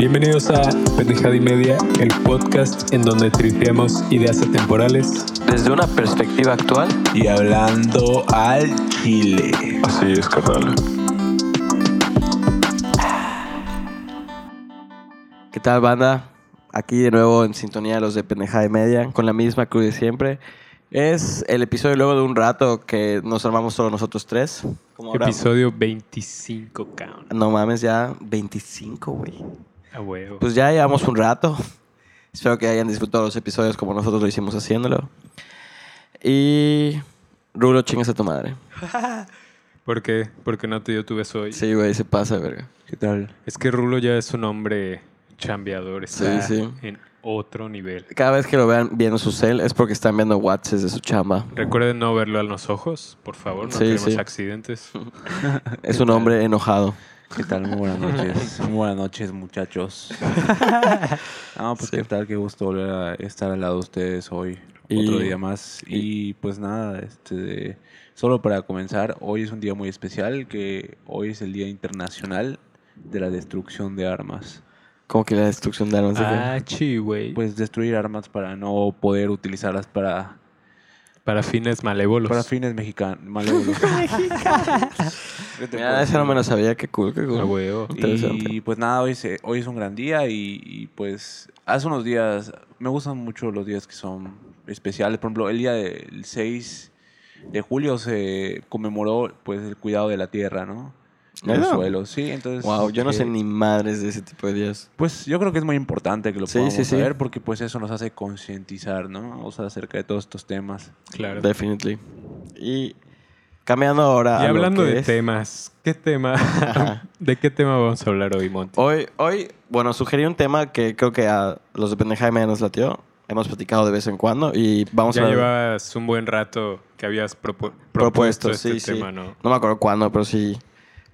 Bienvenidos a Pendejada y Media, el podcast en donde tripeamos ideas atemporales desde una perspectiva actual y hablando al chile. Así es, carnal. ¿Qué tal, banda? Aquí de nuevo en sintonía de los de Pendejada y Media, con la misma cruz de siempre. Es el episodio luego de un rato que nos armamos solo nosotros tres. Como ahora- Episodio 25, cabrón. No mames, ya 25, güey. A huevo. Pues ya llevamos un rato. Espero que hayan disfrutado los episodios como nosotros lo hicimos haciéndolo. Y... Rulo, chingas a tu madre. ¿Por qué? Porque no te dio tu beso hoy. Sí, güey, se pasa, verga. ¿Qué tal? Es que Rulo ya es un hombre chambeador. Está Sí, sí. en otro nivel. Cada vez que lo vean viendo su cel es porque están viendo WhatsApp de su chamba. Recuerden no verlo a los ojos, por favor. No Sí, queremos sí. accidentes. Es un hombre enojado. ¿Qué tal? Muy buenas noches. Muy buenas noches, muchachos. No, pues Sí. qué tal, qué gusto volver a estar al lado de ustedes hoy. Y- Otro día más. Y, pues nada, este solo para comenzar, hoy es un día muy especial, que hoy es el Día Internacional de la Destrucción de Armas. Como que la destrucción de armas. ah, chi, güey. Pues destruir armas para no poder utilizarlas para, Para fines malévolos. para fines mexicanos, malévolos. ¿Qué te Mira, esa no me lo sabía. Qué cool, qué cool. A huevo. Interesante. Y pues nada, hoy, se- hoy es un gran día y, y, pues hace unos días, me gustan mucho los días que son especiales. Por ejemplo, el día del 6 de julio se conmemoró pues el cuidado de la tierra, ¿no? ¿Neta? suelos, sí, entonces... Wow, yo no sé eh, ni madres de ese tipo de días. Pues yo creo que es muy importante que lo Sí, podamos sí, sí. saber porque pues eso nos hace concientizar, ¿no? O sea, acerca de todos estos temas. Claro. Definitely. Y cambiando ahora Y a lo hablando que de es- temas, ¿qué tema? ¿De qué tema vamos a hablar hoy, Monty? Hoy, hoy, bueno, sugerí un tema que creo que a los de Pendeja me nos latió. Hemos platicado de vez en cuando y vamos ya a hablar- llevabas un buen rato que habías propu- propuesto, propuesto, este sí, sí. tema, ¿no? No me acuerdo cuándo, pero sí.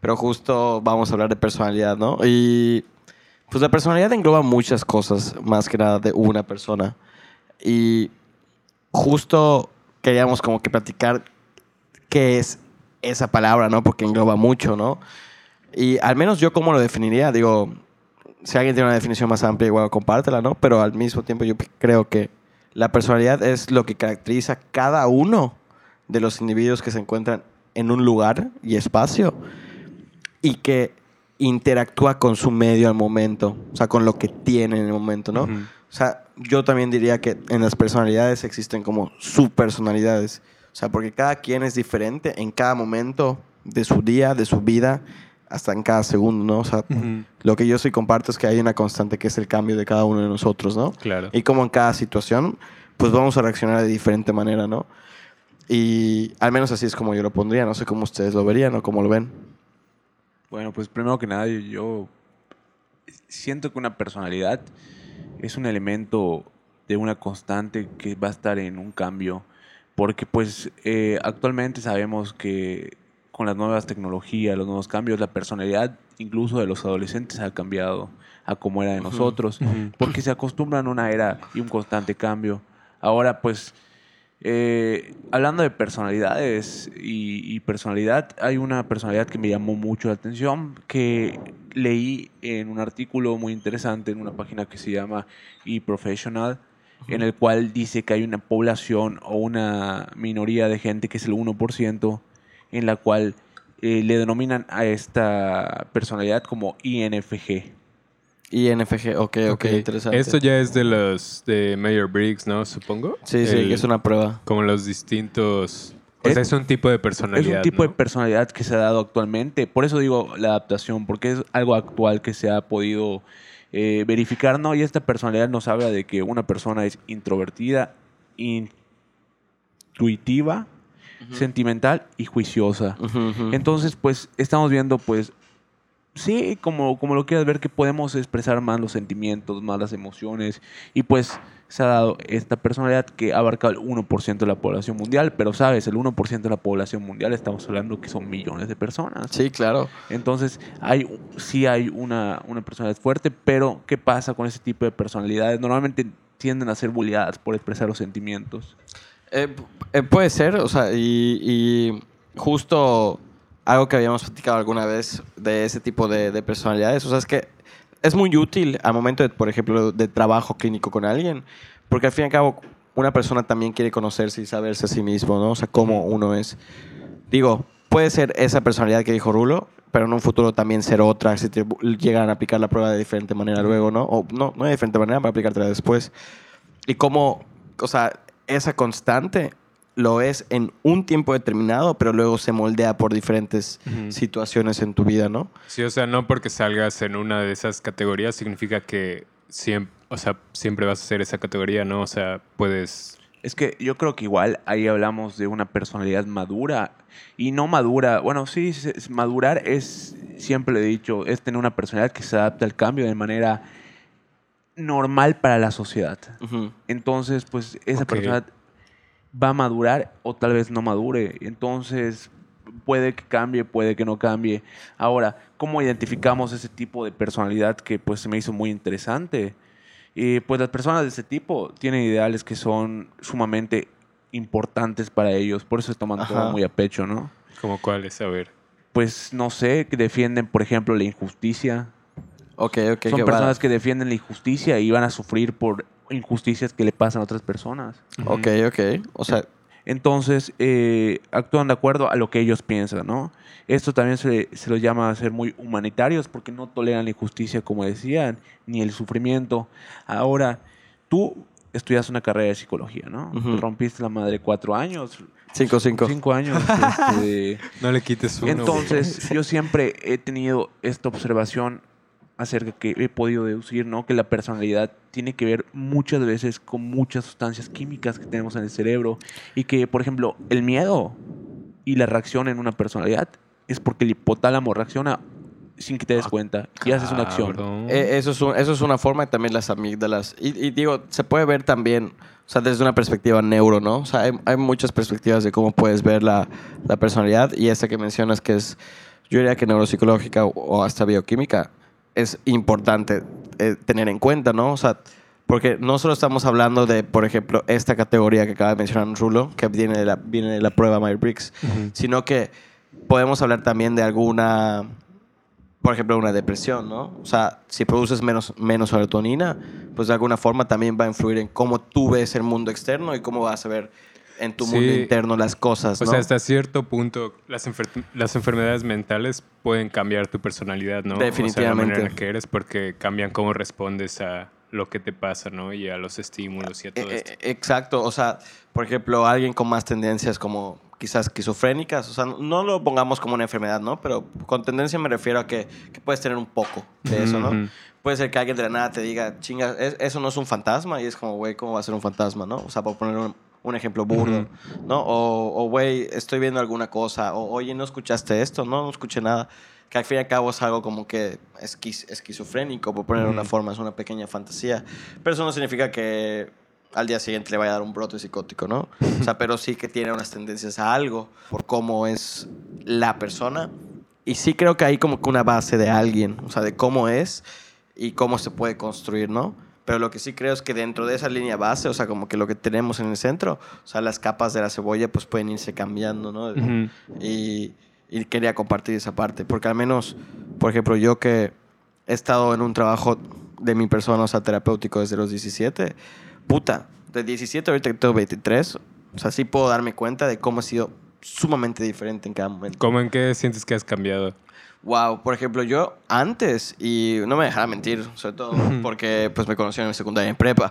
Pero justo vamos a hablar de personalidad, ¿no? Y pues la personalidad engloba muchas cosas, más que nada de una persona. Y justo queríamos como que platicar qué es esa palabra, ¿no? Porque engloba mucho, ¿no? Y al menos yo cómo lo definiría, digo, si alguien tiene una definición más amplia, igual compártela, ¿no? Pero al mismo tiempo yo creo que la personalidad es lo que caracteriza cada uno de los individuos que se encuentran en un lugar y espacio y que interactúa con su medio al momento, o sea, con lo que tiene en el momento, ¿no? O sea, yo también diría que en las personalidades existen como subpersonalidades. O sea, porque cada quien es diferente en cada momento de su día, de su vida, hasta en cada segundo, ¿no? O sea, lo que yo sí comparto es que hay una constante que es el cambio de cada uno de nosotros, ¿no? Claro. Y como en cada situación, pues vamos a reaccionar de diferente manera, ¿no? Y al menos así es como yo lo pondría. No sé cómo ustedes lo verían o cómo lo ven. Bueno, pues primero que nada, yo, siento que una personalidad es un elemento de una constante que va a estar en un cambio, porque pues eh, actualmente sabemos que con las nuevas tecnologías, los nuevos cambios, la personalidad incluso de los adolescentes ha cambiado a como era de nosotros, Ujú. porque se acostumbran a una era y un constante cambio. Ahora pues eh, hablando de personalidades y, y personalidad, hay una personalidad que me llamó mucho la atención, que leí en un artículo muy interesante en una página que se llama eProfessional, en el cual dice que hay una población o una minoría de gente que es el 1%, en la cual eh, le denominan a esta personalidad como INFG. INFG, ok, ok, interesante. Esto ya es de los de Mayor Briggs, ¿no? Supongo. Sí, sí, El- que es una prueba. Como los distintos... O Es- sea, es un tipo de Es personalidad, un tipo de personalidad que se ha dado actualmente. Por eso digo la adaptación, porque es algo actual que se ha podido eh, verificar, ¿no? Y esta personalidad nos habla de que una persona es introvertida, intuitiva, sentimental y juiciosa. Ujú, ujú. Entonces, pues, estamos viendo, pues, sí, como, como lo quieras ver, que podemos expresar más los sentimientos, más las emociones. Y pues se ha dado esta personalidad que abarca el 1% de la población mundial. Pero, ¿sabes? El 1% de la población mundial estamos hablando que son millones de personas. Sí, claro. Entonces, hay, sí hay una, una personalidad fuerte, pero ¿qué pasa con ese tipo de personalidades? Normalmente tienden a ser bulliadas por expresar los sentimientos. Eh, eh, puede ser, o sea, y, y justo algo que habíamos platicado alguna vez de ese tipo de, de personalidades, o sea, es que es muy útil al momento, de, por ejemplo, de trabajo clínico con alguien, porque al fin y al cabo una persona también quiere conocerse y saberse a sí mismo, ¿no? O sea, cómo uno es. Digo, puede ser esa personalidad que dijo Rulo, pero en un futuro también ser otra, si te llegan a aplicar la prueba de diferente manera luego, ¿no? O no, no de diferente manera, para aplicártela después. Y cómo, o sea, esa constante lo es en un tiempo determinado, pero luego se moldea por diferentes situaciones en tu vida, ¿no? Sí, o sea, no porque salgas en una de esas categorías significa que siempre, o sea, siempre vas a ser esa categoría, ¿no? O sea, puedes... Es que yo creo que igual ahí hablamos de una personalidad madura y no madura. Bueno, sí, madurar es, siempre he dicho, es tener una personalidad que se adapta al cambio de manera normal para la sociedad. Entonces, pues esa Ok. persona va a madurar o tal vez no madure. Entonces, puede que cambie, puede que no cambie. Ahora, ¿cómo identificamos ese tipo de personalidad que pues se me hizo muy interesante? Y pues las personas de ese tipo tienen ideales que son sumamente importantes para ellos, por eso se toman todo muy a pecho, ¿no? como cuáles, a ver. Pues no sé, que defienden, por ejemplo, la injusticia. Ok, ok. son personas va. que defienden la injusticia y van a sufrir por injusticias que le pasan a otras personas. Ok, ok. O sea, Entonces, eh, actúan de acuerdo a lo que ellos piensan, ¿no? Esto también se, se los llama a ser muy humanitarios porque no toleran la injusticia, como decían, ni el sufrimiento. Ahora, tú estudias una carrera de psicología, ¿no? Te rompiste la madre cuatro años. cinco, cinco. Cinco años. este, No le quites uno. entonces, yo siempre he tenido esta observación acerca que he podido deducir, ¿no? Que la personalidad tiene que ver muchas veces con muchas sustancias químicas que tenemos en el cerebro y que, por ejemplo, el miedo y la reacción en una personalidad es porque el hipotálamo reacciona sin que te des cuenta y haces una acción. Eh, eso, es un- eso es una forma y también las amígdalas. Y, y digo, se puede ver también, o sea, desde una perspectiva neuro, ¿no? O sea, hay, hay muchas perspectivas de cómo puedes ver la, la personalidad y esta que mencionas que es, yo diría que neuropsicológica o hasta bioquímica, es importante eh, tener en cuenta, ¿no? O sea, porque no solo estamos hablando de, por ejemplo, esta categoría que acaba de mencionar Rulo, que viene de la, viene de la prueba Myers-Briggs, Ujú. sino que podemos hablar también de alguna, por ejemplo, una depresión, ¿no? O sea, si produces menos, menos serotonina, pues de alguna forma también va a influir en cómo tú ves el mundo externo y cómo vas a ver en tu Sí. mundo interno las cosas, O ¿no? sea, hasta cierto punto, las, enfer- las enfermedades mentales pueden cambiar tu personalidad, ¿no? O sea, la Definitivamente. manera que eres, porque cambian cómo respondes a lo que te pasa, ¿no? Y a los estímulos y a todo Eh, esto. exacto, o sea, por ejemplo, alguien con más tendencias como quizás esquizofrénicas, o sea, no lo pongamos como una enfermedad, ¿no? Pero con tendencia me refiero a que, que puedes tener un poco de eso, ¿no? Puede ser que alguien de la nada te diga, chinga, es- eso no es un fantasma, y es como, güey, ¿cómo va a ser un fantasma, no? O sea, por poner un, un ejemplo burdo, ¿no? O, güey, estoy viendo alguna cosa, o, oye, ¿no escuchaste esto? No, no escuché nada. Que al fin y al cabo es algo como que esquiz- esquizofrénico, por poner una Ujú. forma, es una pequeña fantasía. Pero eso no significa que al día siguiente le vaya a dar un brote psicótico, ¿no? O sea, pero sí que tiene unas tendencias a algo por cómo es la persona. Y sí creo que hay como que una base de alguien, o sea, de cómo es y cómo se puede construir, ¿no? Pero lo que sí creo es que dentro de esa línea base, o sea, como que lo que tenemos en el centro, o sea, las capas de la cebolla pues pueden irse cambiando, ¿no? Ujú. y, y quería compartir esa parte, porque al menos, por ejemplo, yo que he estado en un trabajo de mi persona, o sea, terapéutico desde los 17, puta, de 17 ahorita que tengo 23, o sea, sí puedo darme cuenta de cómo ha sido sumamente diferente en cada momento. ¿Cómo en qué sientes que has cambiado? Wow, por ejemplo, yo antes, y no me dejara mentir, sobre todo porque pues me conocieron en secundaria y en prepa,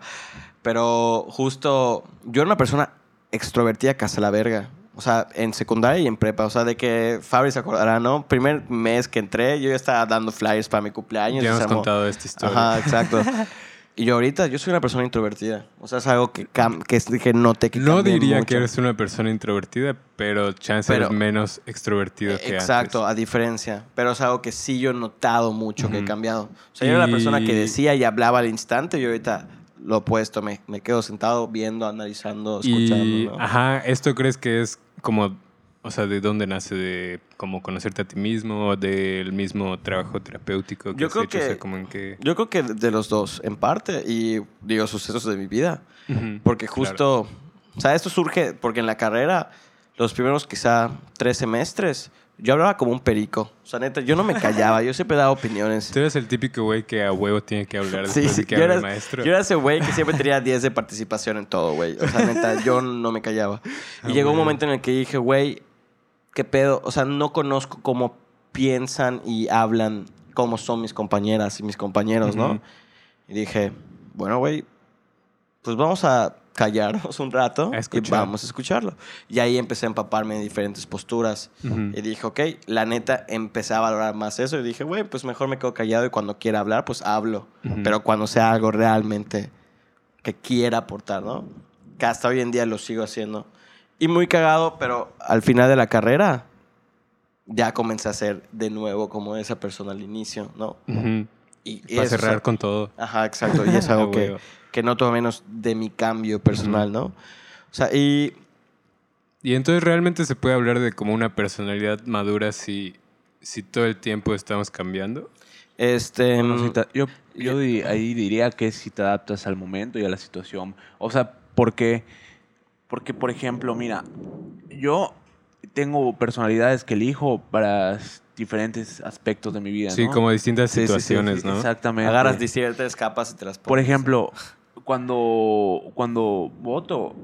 pero justo yo era una persona extrovertida casi a la verga. O sea, en secundaria y en prepa. O sea, de que Fabri se acordará, ¿no? Primer mes que entré, yo ya estaba dando flyers para mi cumpleaños. Ya hemos armó- contado esta historia. Ajá, exacto. Y yo ahorita, yo soy una persona introvertida. O sea, es algo que, cam- que, que noté que No diría mucho. que eres una persona introvertida, pero chance Pero- eres menos extrovertido que Exacto, antes. a diferencia. Pero es algo que sí yo he notado mucho que he cambiado. O sea, yo era la persona que decía y hablaba al instante y ahorita lo opuesto. Me, me quedo sentado viendo, analizando, escuchando. Y, ¿no? ajá, ¿esto crees que es como, o sea, de dónde nace? ¿De como conocerte a ti mismo del mismo trabajo terapéutico que Yo has creo hecho? O sea, que- como en que... Yo creo que de los dos, en parte, y digo, sucesos de mi vida. Ujú, Porque claro. justo, o sea, esto surge porque en la carrera, los primeros quizá tres semestres, yo hablaba como un perico. O sea, neta, yo no me callaba, yo siempre daba opiniones. Tú eres el típico güey que a huevo tiene que hablar Sí, sí, de que yo era, maestro. yo era ese güey que siempre tenía 10 de participación en todo, güey. O sea, neta, yo no me callaba. Y Ah, llegó un güey. momento en el que dije, güey, ¿qué pedo? O sea, no conozco cómo piensan y hablan, cómo son mis compañeras y mis compañeros, ¿no? Ujú. Y dije, bueno, güey, pues vamos a callarnos un rato y vamos a escucharlo. Y ahí empecé a empaparme de diferentes posturas. Ujú. Y dije, ok, la neta, empecé a valorar más eso. Y dije, güey, pues mejor me quedo callado y cuando quiera hablar, pues hablo. Ujú. Pero cuando sea algo realmente que quiera aportar, ¿no? Que hasta hoy en día lo sigo haciendo. Y muy cagado, pero al final de la carrera ya comencé a ser de nuevo como esa persona al inicio, ¿no? Ujú. Y, y Para eso- cerrar con todo. Ajá, exacto. Y es algo que, que noto menos de mi cambio personal, ¿no? O sea, y Y entonces realmente se puede hablar de como una personalidad madura si, si todo el tiempo estamos cambiando. este... Bueno, si te- yo yo di- ahí diría que si te adaptas al momento y a la situación. O sea, porque, porque por ejemplo, mira, yo tengo personalidades que elijo para diferentes aspectos de mi vida. Sí, ¿no? como distintas Sí, sí, sí, situaciones, sí, ¿no? Exactamente. agarras ciertas capas y te las pones. Por ejemplo, cuando, cuando voto,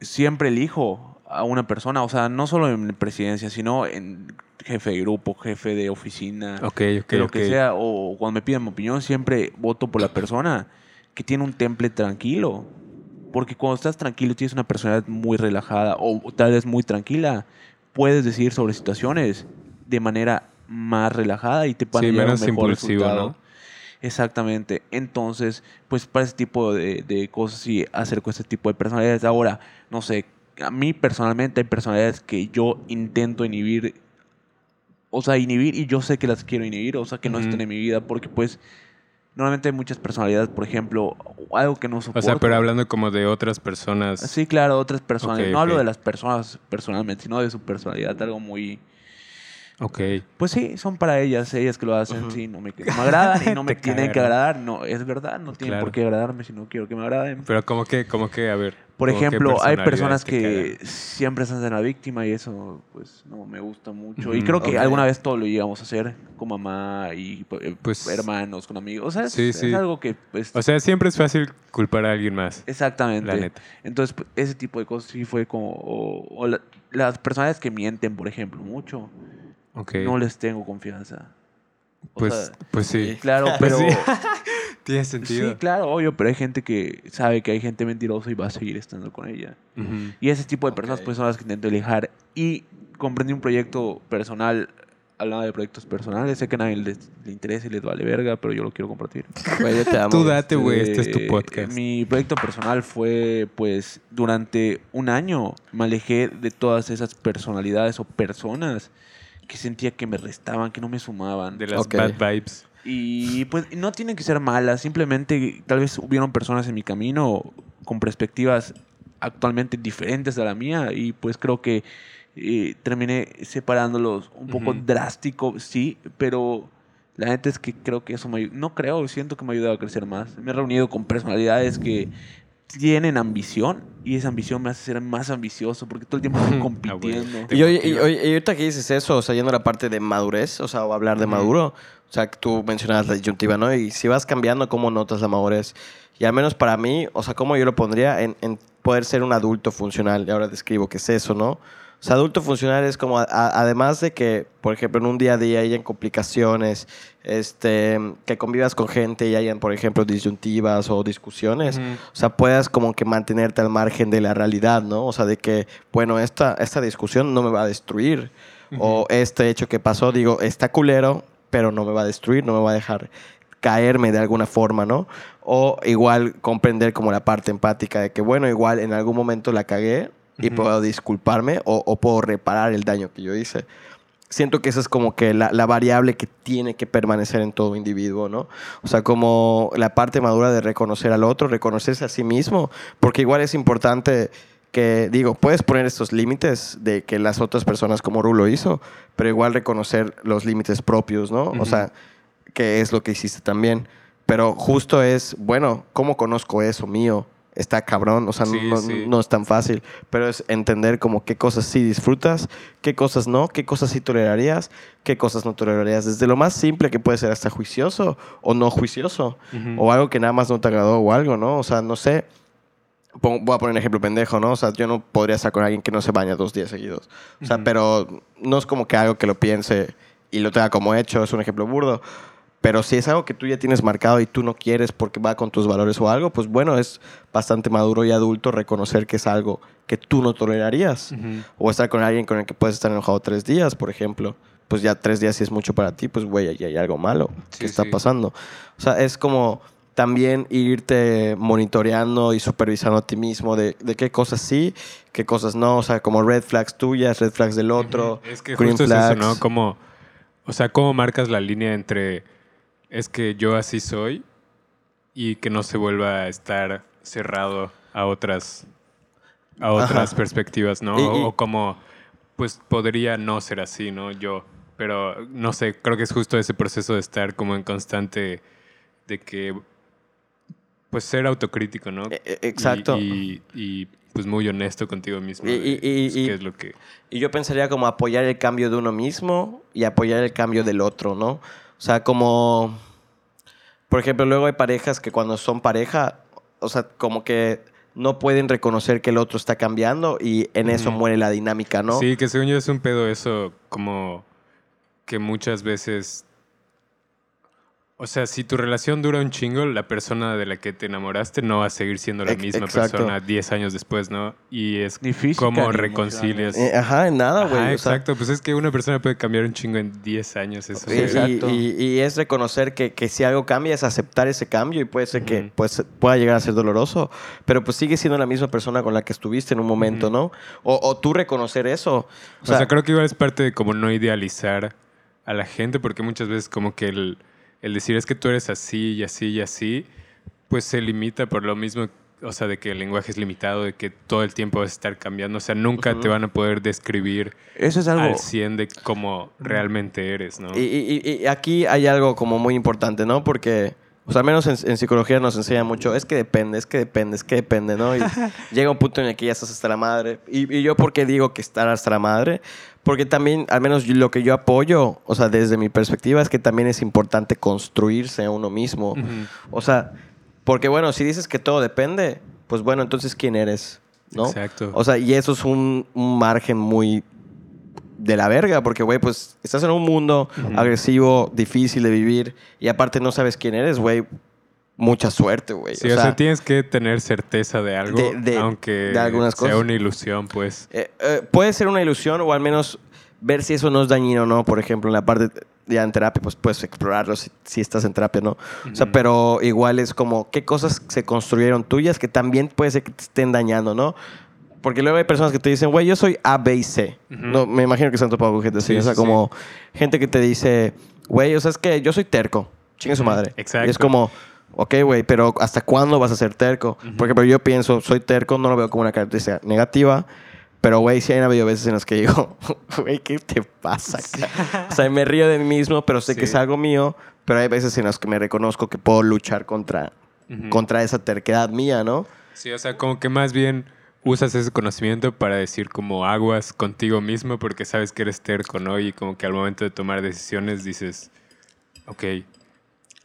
siempre elijo a una persona, o sea, no solo en presidencia, sino en jefe de grupo, jefe de oficina, Ok, ok, de lo que sea, o cuando me piden mi opinión, siempre voto por la persona que tiene un temple tranquilo. Porque cuando estás tranquilo, tienes una personalidad muy relajada o tal vez muy tranquila, puedes decir sobre situaciones de manera más relajada y te pueden Sí, llevar a un menos mejor resultado. ¿no? Exactamente. Entonces, pues para ese tipo de, de cosas sí acerco a ese tipo de personalidades. Ahora, no sé, a mí personalmente hay personalidades que yo intento inhibir. O sea, inhibir y yo sé que las quiero inhibir, o sea, que no estén en mi vida, porque pues normalmente hay muchas personalidades, por ejemplo, algo que no soporto. O sea, pero hablando como de otras personas. Sí, claro, otras personas. No hablo de las personas personalmente, sino de su personalidad, algo muy... Ok. Pues sí, son para ellas, ellas que lo hacen, sí, no me, no me agradan y no me tienen que agradar. No, es verdad, no tienen Claro. por qué agradarme si no quiero que me agraden. Pero como que, como que, a ver. Por ejemplo, hay personas que siempre se hacen la víctima y eso, pues, no me gusta mucho. Y creo que alguna vez todo lo llegamos a hacer con mamá y eh, Pues- hermanos, con amigos. O sea, es, Sí, es sí. algo que, pues, O sea, siempre es fácil culpar a alguien más. exactamente. La neta. Entonces, pues, ese tipo de cosas sí fue como... O, o la- las personas que mienten, por ejemplo, mucho, Ok. no les tengo confianza. O pues, sea, pues sí. sí. Claro, Pues pero... sí. Tiene sentido. Sí, claro, obvio, pero hay gente que sabe que hay gente mentirosa y va a seguir estando con ella. Y ese tipo de personas Ok. pues son las que intento alejar. Y comprendí un proyecto personal, hablando de proyectos personales, sé que a nadie les, le interesa y les vale verga, pero yo lo quiero compartir. Te amo. Tú date, güey. Este es tu Eh, podcast. Mi proyecto personal fue, pues, durante un año me alejé de todas esas personalidades o personas que sentía que me restaban, que no me sumaban. De las bad vibes. Y pues no tienen que ser malas, simplemente tal vez hubieron personas en mi camino con perspectivas actualmente diferentes a la mía y pues creo que eh, terminé separándolos un poco drástico, sí, pero la neta es que creo que eso me ayu- no creo, siento que me ha ayudado a crecer más. Me he reunido con personalidades que tienen ambición y esa ambición me hace ser más ambicioso porque todo el tiempo estoy compitiendo. Ah, güey. Y, oye, y, oye, y ahorita que dices eso, o sea, yendo a la parte de madurez, o sea, o hablar de maduro, o sea, que tú mencionabas la disyuntiva, ¿no? Y si vas cambiando, ¿cómo notas la madurez? Y al menos para mí, o sea, ¿cómo yo lo pondría en, en poder ser un adulto funcional? Y ahora describo qué es eso, ¿no? O sea, adulto funcional es como, a- a- además de que, por ejemplo, en un día a día hayan complicaciones, este, que convivas con gente y hayan, por ejemplo, disyuntivas o discusiones, o sea, puedas como que mantenerte al margen de la realidad, ¿no? O sea, de que, bueno, esta, esta discusión no me va a destruir. O este hecho que pasó, digo, está culero, pero no me va a destruir, no me va a dejar caerme de alguna forma, ¿no? O igual comprender como la parte empática de que, bueno, igual en algún momento la cagué y puedo disculparme o, o puedo reparar el daño que yo hice. Siento que esa es como que la, la variable que tiene que permanecer en todo individuo, ¿no? O sea, como la parte madura de reconocer al otro, reconocerse a sí mismo, porque igual es importante que, digo, puedes poner estos límites de que las otras personas como Ru lo hizo, pero igual reconocer los límites propios, ¿no? Ujú. O sea, que es lo que hiciste también. Pero justo es, bueno, ¿cómo conozco eso mío? Está cabrón, o sea, Sí, no, sí. no es tan fácil, pero es entender como qué cosas sí disfrutas, qué cosas no, qué cosas sí tolerarías, qué cosas no tolerarías, desde lo más simple que puede ser hasta juicioso o no juicioso, Ujú. o algo que nada más no te agradó o algo, ¿no? O sea, no sé, voy a poner un ejemplo pendejo, ¿no? O sea, yo no podría estar con alguien que no se baña dos días seguidos, o sea, Ujú. pero no es como que algo que lo piense y lo tenga como hecho, es un ejemplo burdo. Pero si es algo que tú ya tienes marcado y tú no quieres porque va con tus valores o algo, pues bueno, es bastante maduro y adulto reconocer que es algo que tú no tolerarías. Ujú. O estar con alguien con el que puedes estar enojado tres días, por ejemplo. Pues ya tres días si es mucho para ti, pues güey, ahí hay algo malo Sí, que está sí. pasando. O sea, es como también irte monitoreando y supervisando a ti mismo de, de qué cosas sí, qué cosas no. O sea, como red flags tuyas, red flags del otro. Es que green justo es eso, flags. ¿no? Como, o sea, cómo marcas la línea entre es que yo así soy y que no se vuelva a estar cerrado a otras a otras Ajá. perspectivas, ¿no? Y- O, y- o como pues podría no ser así, ¿no? Yo, pero no sé, creo que es justo ese proceso de estar como en constante de que pues ser autocrítico, ¿no? E- e- exacto. Y, y, pues muy honesto contigo mismo. Y- y- pues, y- qué es lo que Y yo pensaría como apoyar el cambio de uno mismo y apoyar el cambio del otro, ¿no? O sea, como, por ejemplo, luego hay parejas que cuando son pareja, o sea, como que no pueden reconocer que el otro está cambiando y en eso muere la dinámica, ¿no? Sí, que según yo es un pedo eso, como que muchas veces. O sea, si tu relación dura un chingo, la persona de la que te enamoraste no va a seguir siendo la misma exacto. persona 10 años después, ¿no? Y es Ni física cómo reconcilias. Eh, ajá, en nada, güey. O sea, exacto. Pues es que una persona puede cambiar un chingo en 10 años. Eso y, y- Exacto. y- y es reconocer que, que si algo cambia es aceptar ese cambio y puede ser que pues, pueda llegar a ser doloroso, pero pues sigue siendo la misma persona con la que estuviste en un momento. ¿no? O, o tú reconocer eso. O sea, creo que igual es parte de como no idealizar a la gente, porque muchas veces como que el, el decir es que tú eres así y así y así, pues se limita por lo mismo, o sea, de que el lenguaje es limitado, de que todo el tiempo vas a estar cambiando, o sea, nunca te van a poder describir Eso es algo... al 100 de cómo realmente eres, ¿no? Y, y- y- y aquí hay algo como muy importante, ¿no? Porque, o sea, al menos en, en psicología nos enseña mucho, es que depende, es que depende, es que depende, ¿no? Y llega un punto en el que ya estás hasta la madre. Y, y yo, ¿por qué digo que estar hasta la madre? Porque también, al menos lo que yo apoyo, o sea, desde mi perspectiva, es que también es importante construirse a uno mismo. O sea, porque bueno, si dices que todo depende, pues bueno, entonces ¿quién eres? ¿no? Exacto. O sea, y eso es un, un margen muy de la verga, porque, güey, pues estás en un mundo agresivo, difícil de vivir, y aparte no sabes quién eres, güey. Mucha suerte, güey. Sí, o, sea, tienes que tener certeza de algo, de- de- aunque de algunas sea cosas. una ilusión, pues. eh, eh, puede ser una ilusión o al menos ver si eso no es dañino o no. Por ejemplo, en la parte ya en terapia, pues puedes explorarlo si, si estás en terapia, ¿no? O sea, pero igual es como qué cosas se construyeron tuyas que también puede ser que te estén dañando, ¿no? Porque luego hay personas que te dicen, güey, yo soy A, B y C. Ujú. no, me imagino que se han topado con gente así. Sí, o sea, sí, como gente que te dice, güey, o sea, es que yo soy terco. Chingue su madre. exacto. Y es como, ok, güey, pero ¿hasta cuándo vas a ser terco? Ujú. Por ejemplo, yo pienso, soy terco, no lo veo como una característica negativa. Pero, güey, sí hay habido veces en las que digo, güey, ¿qué te pasa? O sea, me río de mí mismo, pero sé que Sí. es algo mío. Pero hay veces en las que me reconozco que puedo luchar contra, Ujú. contra esa terquedad mía, ¿no? Sí, o sea, como que más bien usas ese conocimiento para decir como aguas contigo mismo porque sabes que eres terco, ¿no? Y como que al momento de tomar decisiones dices, ok,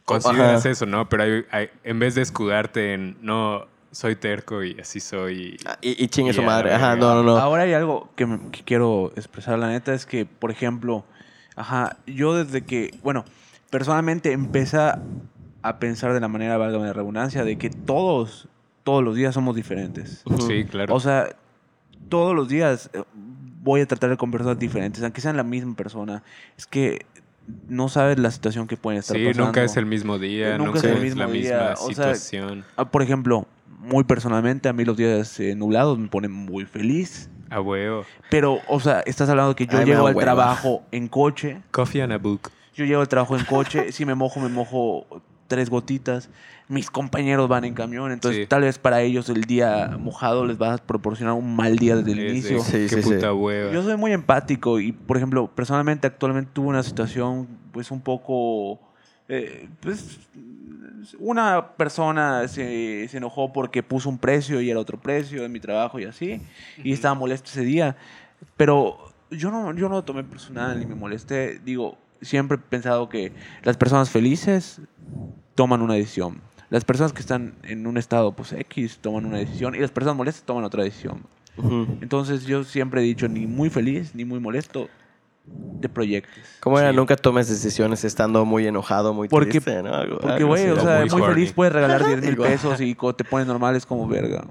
consideras Ajá. eso, ¿no? Pero hay- hay- en vez de escudarte en, no, soy terco y así soy. Ah, Y, y chingue su madre. Ajá, no, no, no. Ahora hay algo que, me- que quiero expresar, la neta, es que, por ejemplo, ajá, yo desde que, bueno, personalmente empecé a pensar de la manera, valga la redundancia, de que todos, todos los días somos diferentes. Sí, claro. O sea, todos los días eh, voy a tratar con personas diferentes, aunque sean la misma persona. Es que no sabes la situación que pueden estar sí, pasando. nunca es el mismo día, Nunca nunca, es el es, mismo la día, misma o sea, situación. Ah, Por ejemplo, muy personalmente, a mí los días eh, nublados me ponen muy feliz. A huevo. Pero, o sea, estás hablando de que yo Ay, llego al hueva. trabajo en coche. Coffee and a book. Yo llego al trabajo en coche. si me mojo, me mojo tres gotitas. Mis compañeros van en camión. Entonces, Sí. tal vez para ellos el día mojado les va a proporcionar un mal día desde el Es inicio. Sí, Qué sí, sí. puta hueva. Yo soy muy empático y, por ejemplo, personalmente actualmente tuve una situación pues un poco eh, pues una persona se, se enojó porque puso un precio y era otro precio en mi trabajo y así, y estaba molesto ese día. Pero yo no, yo no lo tomé personal ni me molesté. Digo, siempre he pensado que las personas felices toman una decisión. Las personas que están en un estado pues X toman una decisión y las personas molestas toman otra decisión. Ujú. Entonces yo siempre he dicho ni muy feliz ni muy molesto te proyectes. ¿Cómo era? Sí. Nunca tomes decisiones estando muy enojado, muy Porque- triste, ¿no? Algo- Porque, güey, o sea, muy muy, feliz puedes regalar 10 mil pesos y te pones normal es como verga.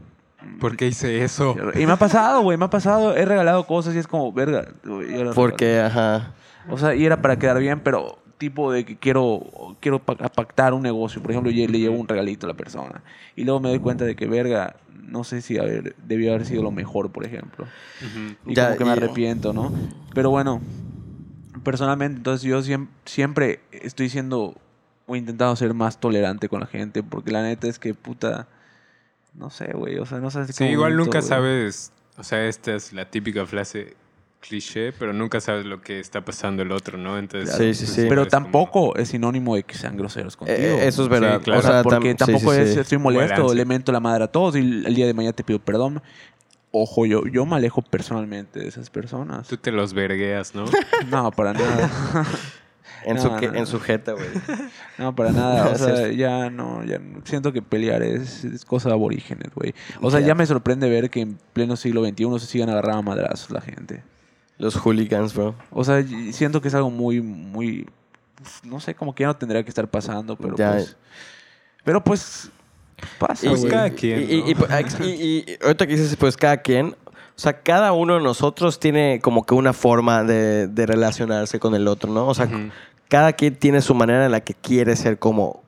¿Por qué hice eso? Y me ha pasado, güey, me ha pasado. He regalado cosas y es como verga. Porque, ajá. O sea, y era para quedar bien, pero tipo de que quiero, quiero pa- pactar un negocio. Por ejemplo, yo le llevo un regalito a la persona. Y luego me doy cuenta de que, verga, no sé si haber, debió haber sido lo mejor, por ejemplo. Y Ya, como que me y- arrepiento, ¿no? Pero bueno, personalmente, entonces yo siem- siempre estoy siendo o intentando ser más tolerante con la gente. Porque la neta es que, puta, no sé, güey. O sea, no sabes Sí, igual nunca sabes, o sea, esta es la típica frase cliché, pero nunca sabes lo que está pasando el otro, ¿no? Entonces, Sí, sí, pues, sí. Pero es como- tampoco es sinónimo de que sean groseros contigo. Eh, eso es verdad. claro. O sea, porque tam- tampoco sí, es sí. estoy molesto, le mento la madre a todos y el día de mañana te pido perdón. Ojo, yo, yo me alejo personalmente de esas personas. Tú te los vergueas, ¿no? No, para nada. En, No, su, no, que- no. en su jeta, güey. No, para nada. O sea, ya no, ya no- siento que pelear es, es cosa de aborígenes, güey. O sea, Ya. ya me sorprende ver que en pleno siglo XXI se sigan agarrando a madrazos la gente. Los hooligans, bro. O sea, siento que es algo muy, muy. No sé, como que ya no tendría que estar pasando, pero Ya. pues. Pero pues. Pasa, Y, Pues cada quien, y- y- ¿no? y- pues, y- y- y ahorita que dices, pues cada quien. O sea, cada uno de nosotros tiene como que una forma de, de relacionarse con el otro, ¿no? O sea, cada quien tiene su manera en la que quiere ser como,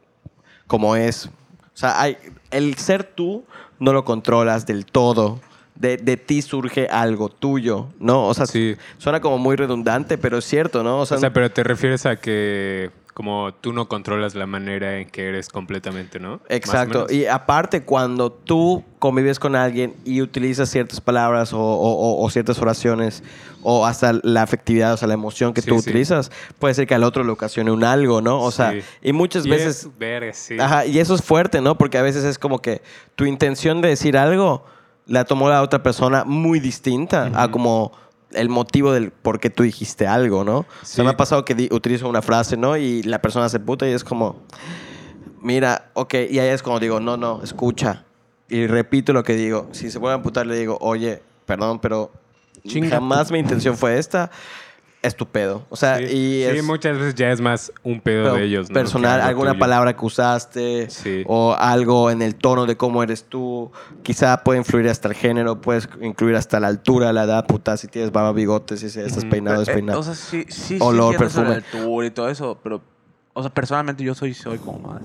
como es. O sea, hay, el ser tú no lo controlas del todo. De, de ti surge algo tuyo, ¿no? O sea, Sí. suena como muy redundante, pero es cierto, ¿no? O sea, O sea, pero te refieres a que como tú no controlas la manera en que eres completamente, ¿no? Exacto. Y aparte, cuando tú convives con alguien y utilizas ciertas palabras o, o- o- o ciertas oraciones o hasta la afectividad, o sea, la emoción que Sí, tú sí. utilizas, puede ser que al otro le ocasione un algo, ¿no? O sea, y muchas Y veces... es- verga, sí. Ajá, y eso es fuerte, ¿no? Porque a veces es como que tu intención de decir algo la tomó la otra persona muy distinta a como el motivo del por qué tú dijiste algo, ¿no? O sea, Sí. me ha pasado que utilizo una frase, ¿no? Y la persona se puta y es como, mira, ok, y ahí es como digo, no, no, escucha. Y repito lo que digo. Si se vuelve a amputar, le digo, oye, perdón, pero Chinga jamás mi intención fue esta. Es tu pedo. O sea, Sí, y sí, es muchas veces ya es más un pedo de ellos, ¿no? personal, alguna tuyo. palabra que usaste Sí. o algo en el tono de cómo eres tú. Quizá puede influir hasta el género, puedes incluir hasta la altura, la edad, puta, si tienes barba, bigote, si estás peinado, Eh, despeinado. o sea, sí, sí, Olor, sí de la perfume. altura y todo eso, pero, o sea, personalmente yo soy, soy como más.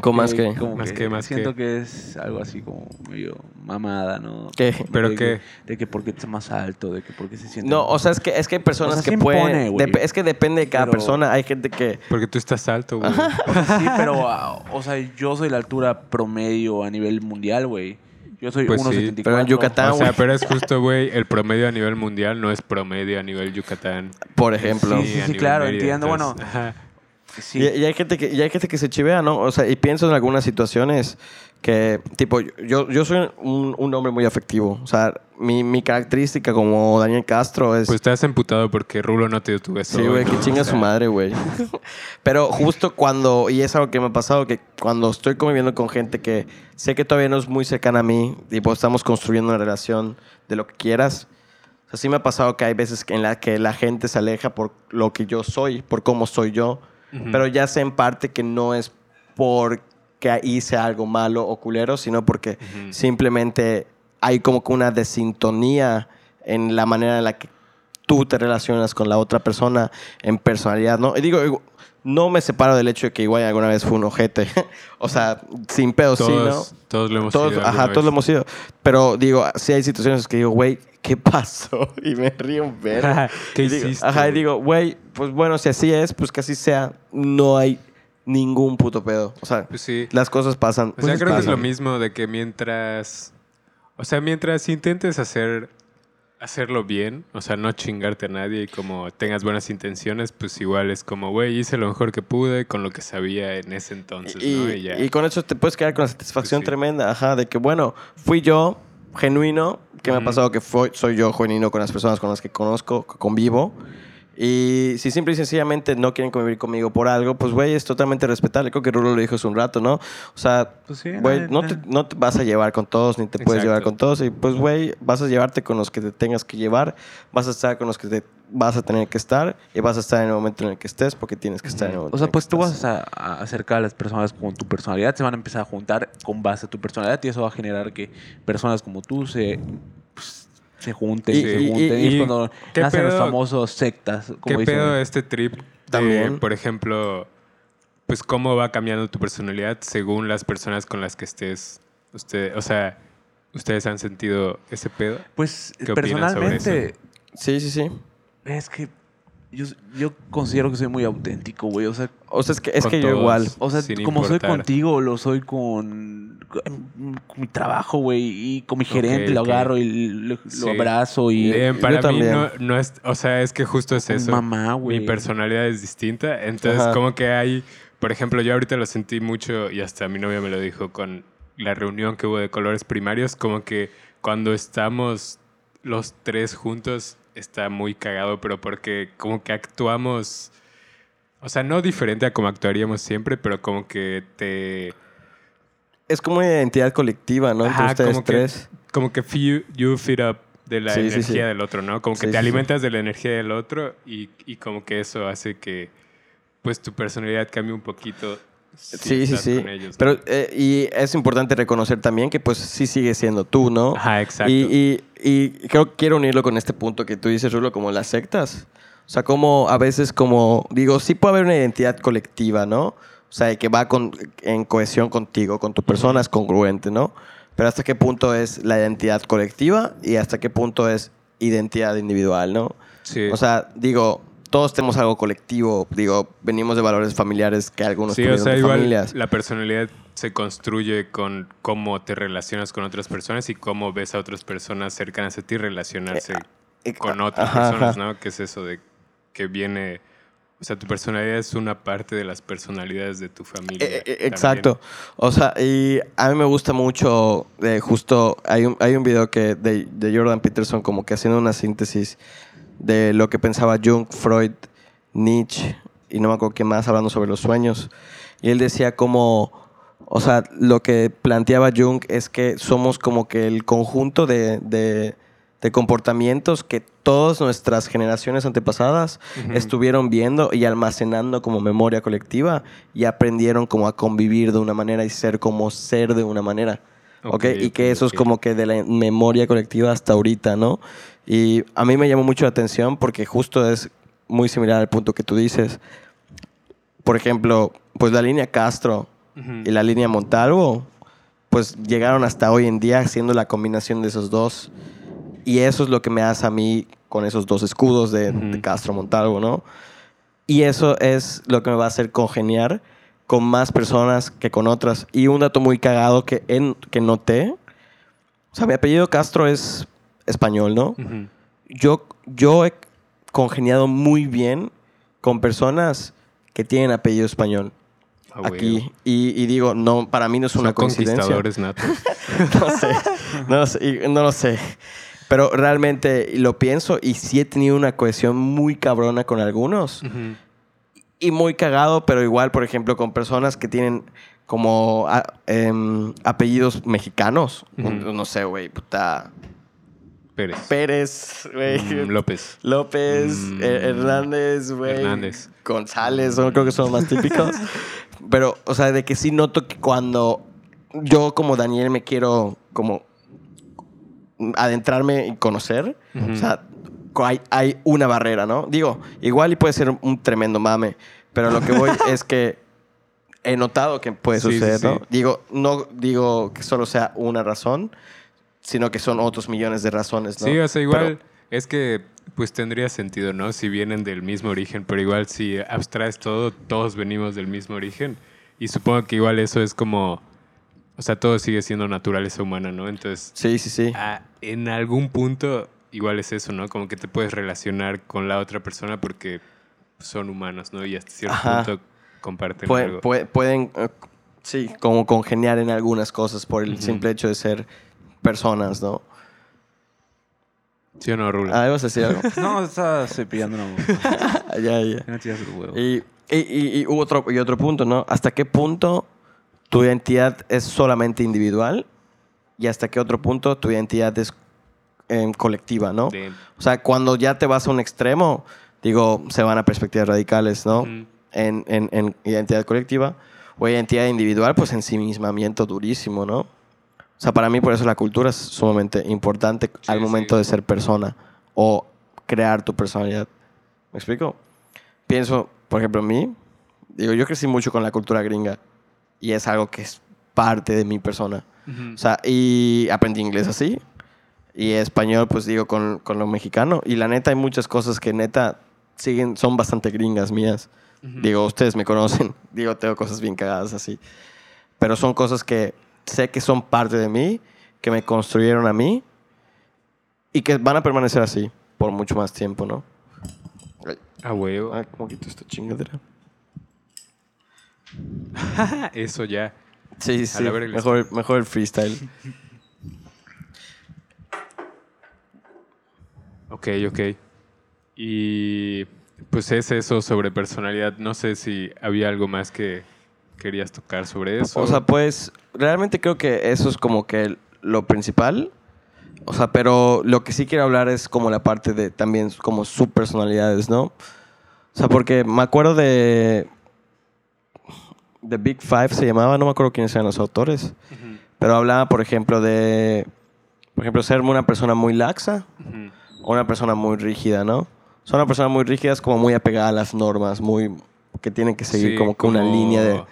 ¿Cómo más que? como Más que, más Siento que. que es algo así como medio mamada, ¿no? ¿Qué? ¿Pero de qué? Que, de que porque es más alto, de que porque se siente. No, o sea, es que, es que hay personas O sea, que sí pueden... impone, güey. es que depende de cada Pero- persona. Hay gente que... Porque tú estás alto, güey. Sí, pero, ah, o sea, yo soy la altura promedio a nivel mundial, güey. Yo soy Pues sí, 1.74. pero en Yucatán- O sea, güey. pero es justo, güey, el promedio a nivel mundial no es promedio a nivel Yucatán. Por ejemplo. Sí, sí, sí, claro, Mérida, entiendo, entonces, bueno. ajá. Sí. Y, y hay gente que, y hay gente que se chivea, ¿no? O sea, y pienso en algunas situaciones que, tipo, yo, yo soy un, un hombre muy afectivo. O sea, mi, mi característica como Daniel Castro es... Pues te has emputado porque Rulo no te dio tu beso. Sí, güey, ¿no? que chinga O su madre, güey. Pero justo cuando, y es algo que me ha pasado, que cuando estoy conviviendo con gente que sé que todavía no es muy cercana a mí, y pues estamos construyendo una relación de lo que quieras, o sea, sí me ha pasado que hay veces en la que la gente se aleja por lo que yo soy, por cómo soy yo, Pero ya sé en parte que no es porque hice algo malo o culero, sino porque simplemente hay como que una desintonía en la manera en la que tú te relacionas con la otra persona en personalidad, ¿no? Y digo, no me separo del hecho de que igual alguna vez fue un ojete. o sea, sin pedo, sí, ¿no? todos, lo hemos Todos, sido ajá, todos lo hemos sido. Pero digo, sí hay situaciones que digo, güey, ¿qué pasó? Y me río un verga. ¿Qué Y digo, hiciste, Ajá, y digo, güey, pues bueno, si así es, pues que así sea. No hay ningún puto pedo. O sea, Pues sí. las cosas pasan. O sea, pues creo que es lo mismo de que mientras. O sea, mientras intentes hacer hacerlo bien, o sea, no chingarte a nadie y como tengas buenas intenciones, pues igual es como, güey, hice lo mejor que pude con lo que sabía en ese entonces, y, ¿no? Y ya. y con eso te puedes quedar con la satisfacción Pues sí. tremenda, ajá, de que bueno, fui yo genuino, que me ha pasado que fue- soy yo genuino con las personas con las que conozco, que convivo. Y si simple y sencillamente no quieren convivir conmigo por algo, pues güey, es totalmente respetable. Creo que Rulo lo dijo hace un rato, ¿no? O sea, Pues sí, güey, no te, no te vas a llevar con todos, ni te puedes Exacto. llevar con todos. Y pues, güey, vas a llevarte con los que te tengas que llevar, vas a estar con los que te vas a tener que estar y vas a estar en el momento en el que estés porque tienes que estar en el momento O sea, en el pues que tú estás. vas a, a acercar a las personas con tu personalidad, se van a empezar a juntar con base a tu personalidad y eso va a generar que personas como tú se, se junten, Y- se y- junten. Y, es cuando ¿qué nacen los pedo- famosos sectas. Como ¿Qué dicen. pedo este trip de, También. por ejemplo, pues cómo va cambiando tu personalidad según las personas con las que estés? Usted, o sea, ¿ustedes han sentido ese pedo? Pues ¿Qué opinas sobre personalmente, Sí, sí, sí. es que yo, yo considero que soy muy auténtico, güey. O sea, O sea, es que, es que yo igual. o sea como soy contigo, lo soy con, con mi trabajo, güey. Y con mi gerente lo agarro y lo, abrazo. Y Bien, yo para mí también. no, no es, o sea, es que justo es eso. mamá, güey. Mi personalidad es distinta, entonces Ajá. como que hay, por ejemplo, yo ahorita lo sentí mucho y hasta mi novia me lo dijo con la reunión que hubo de colores primarios, como que cuando estamos los tres juntos está muy cagado, pero porque como que actuamos, o sea, no diferente a como actuaríamos siempre, pero como que te... Es como una identidad colectiva, ¿no? Ajá, como que-. Como que feel- you fit up de la Sí, energía sí. del otro, ¿no? Como que te alimentas de la energía del otro y, y como que eso hace que pues tu personalidad cambie un poquito. Sí, sí, sí. ellos, ¿no? Pero, eh, y es importante reconocer también que pues sí sigue siendo tú, ¿no? Ajá, exacto. Y, y, y creo que quiero unirlo con este punto que tú dices, Rulo, como las sectas. O sea, como a veces como, digo, sí puede haber una identidad colectiva, ¿no? O sea, que va con, en cohesión contigo, con tu persona, es congruente, ¿no? Pero hasta qué punto es la identidad colectiva y hasta qué punto es identidad individual, ¿no? Sí. O sea, digo, todos tenemos algo colectivo, digo, venimos de valores familiares que algunos Sí, o sea, de igual familias. la personalidad se construye con cómo te relacionas con otras personas y cómo ves a otras personas cercanas a ti relacionarse Eh, con otras ajá, personas, ajá. ¿no? Que es eso de que viene... O sea, tu personalidad es una parte de las personalidades de tu familia. Eh, eh, exacto. O sea, y a mí me gusta mucho, eh, justo, hay un, hay un video que de, de Jordan Peterson como que haciendo una síntesis de lo que pensaba Jung, Freud, Nietzsche y no me acuerdo qué más hablando sobre los sueños. Y él decía como, o sea, lo que planteaba Jung es que somos como que el conjunto de, de- de comportamientos que todas nuestras generaciones antepasadas estuvieron viendo y almacenando como memoria colectiva y aprendieron como a convivir de una manera y ser como ser de una manera. ¿ok? Ok, y que eso es como que de la memoria colectiva hasta ahorita, ¿no? Y a mí me llamó mucho la atención porque justo es muy similar al punto que tú dices. Por ejemplo, pues la línea Castro y la línea Montalvo, pues llegaron hasta hoy en día siendo la combinación de esos dos. Y eso es lo que me hace a mí con esos dos escudos de Castro Montalvo, ¿no? Y eso es lo que me va a hacer congeniar con más personas que con otras. Y un dato muy cagado que, en, que noté, o sea, mi apellido Castro es español, ¿no? Yo, yo he congeniado muy bien con personas que tienen apellido español Ah, aquí. Y, y digo, no, para mí no es Son una coincidencia. conquistadores natos. no sé, no lo sé, no lo sé. Pero realmente lo pienso y sí he tenido una cohesión muy cabrona con algunos. Y muy cagado, pero igual, por ejemplo, con personas que tienen como a- em, apellidos mexicanos. No, no sé, güey, puta. Pérez. Pérez, güey. Mm, López. López, Mm, eh, Hernández, güey. Hernández. González, son- creo que son los más típicos. Pero, o sea, de que sí noto que cuando yo como Daniel me quiero como adentrarme y conocer, o sea, hay, hay una barrera, ¿no? Digo, igual y puede ser un tremendo mame, pero lo que voy es que he notado que puede Sí, suceder, sí. ¿no? Digo, no digo que solo sea una razón, sino que son otros millones de razones, ¿no? Sí, o sea, igual Pero- es que pues tendría sentido, ¿no? Si vienen del mismo origen, pero igual si abstraes todo, todos venimos del mismo origen. Y supongo que igual eso es como, o sea, todo sigue siendo naturaleza humana, ¿no? Entonces, sí, sí, sí. en algún punto igual es eso, ¿no? Como que te puedes relacionar con la otra persona porque son humanos, ¿no? Y hasta cierto Ajá. punto comparten Pue- algo. pue- pueden, eh, sí, como congeniar en algunas cosas por el simple hecho de ser personas, ¿no? ¿Sí o no, Rulo? Ah, ¿ibas a decir algo? No, está cepillando una. Ah, ya, ya. No tiras el huevo. Y, y, y- y otro, y otro punto, ¿no? ¿Hasta qué punto tu identidad es solamente individual? Y hasta qué otro punto tu identidad es em, colectiva, ¿no? De- O sea, cuando ya te vas a un extremo, digo, se van a perspectivas radicales, ¿no? En, en- en identidad colectiva o identidad individual, pues ensimismamiento durísimo, ¿no? O sea, para mí por eso la cultura es sumamente importante al sí. momento de ser persona o crear tu personalidad. ¿Me explico? Pienso, por ejemplo, en mí, digo, yo crecí mucho con la cultura gringa y es algo que es parte de mi persona. Ujú. O sea, y aprendí inglés así. Y español, pues digo, con, con lo mexicano. Y la neta, hay muchas cosas que neta siguen, son bastante gringas mías. Ujú. Digo, ustedes me conocen. Digo, tengo cosas bien cagadas así. Pero son cosas que sé que son parte de mí, que me construyeron a mí y que van a permanecer así por mucho más tiempo, ¿no? A huevo. ay, ¿cómo quito esta chingadera? Eso ya. Sí, sí. Mejor, mejor el freestyle. Ok, ok. Y pues es eso sobre personalidad. No sé si había algo más que querías tocar sobre eso. O sea, pues realmente creo que eso es como que lo principal. O sea, pero lo que sí quiero hablar es como la parte de también como sus personalidades, ¿no? O sea, porque me acuerdo de The Big Five se llamaba, no me acuerdo quiénes eran los autores, Ujú, pero hablaba, por ejemplo, de, por ejemplo, ser una persona muy laxa ujú. o una persona muy rígida, ¿no? Son una persona muy rígida es como muy apegada a las normas, muy que tienen que seguir Sí, como que una como- línea de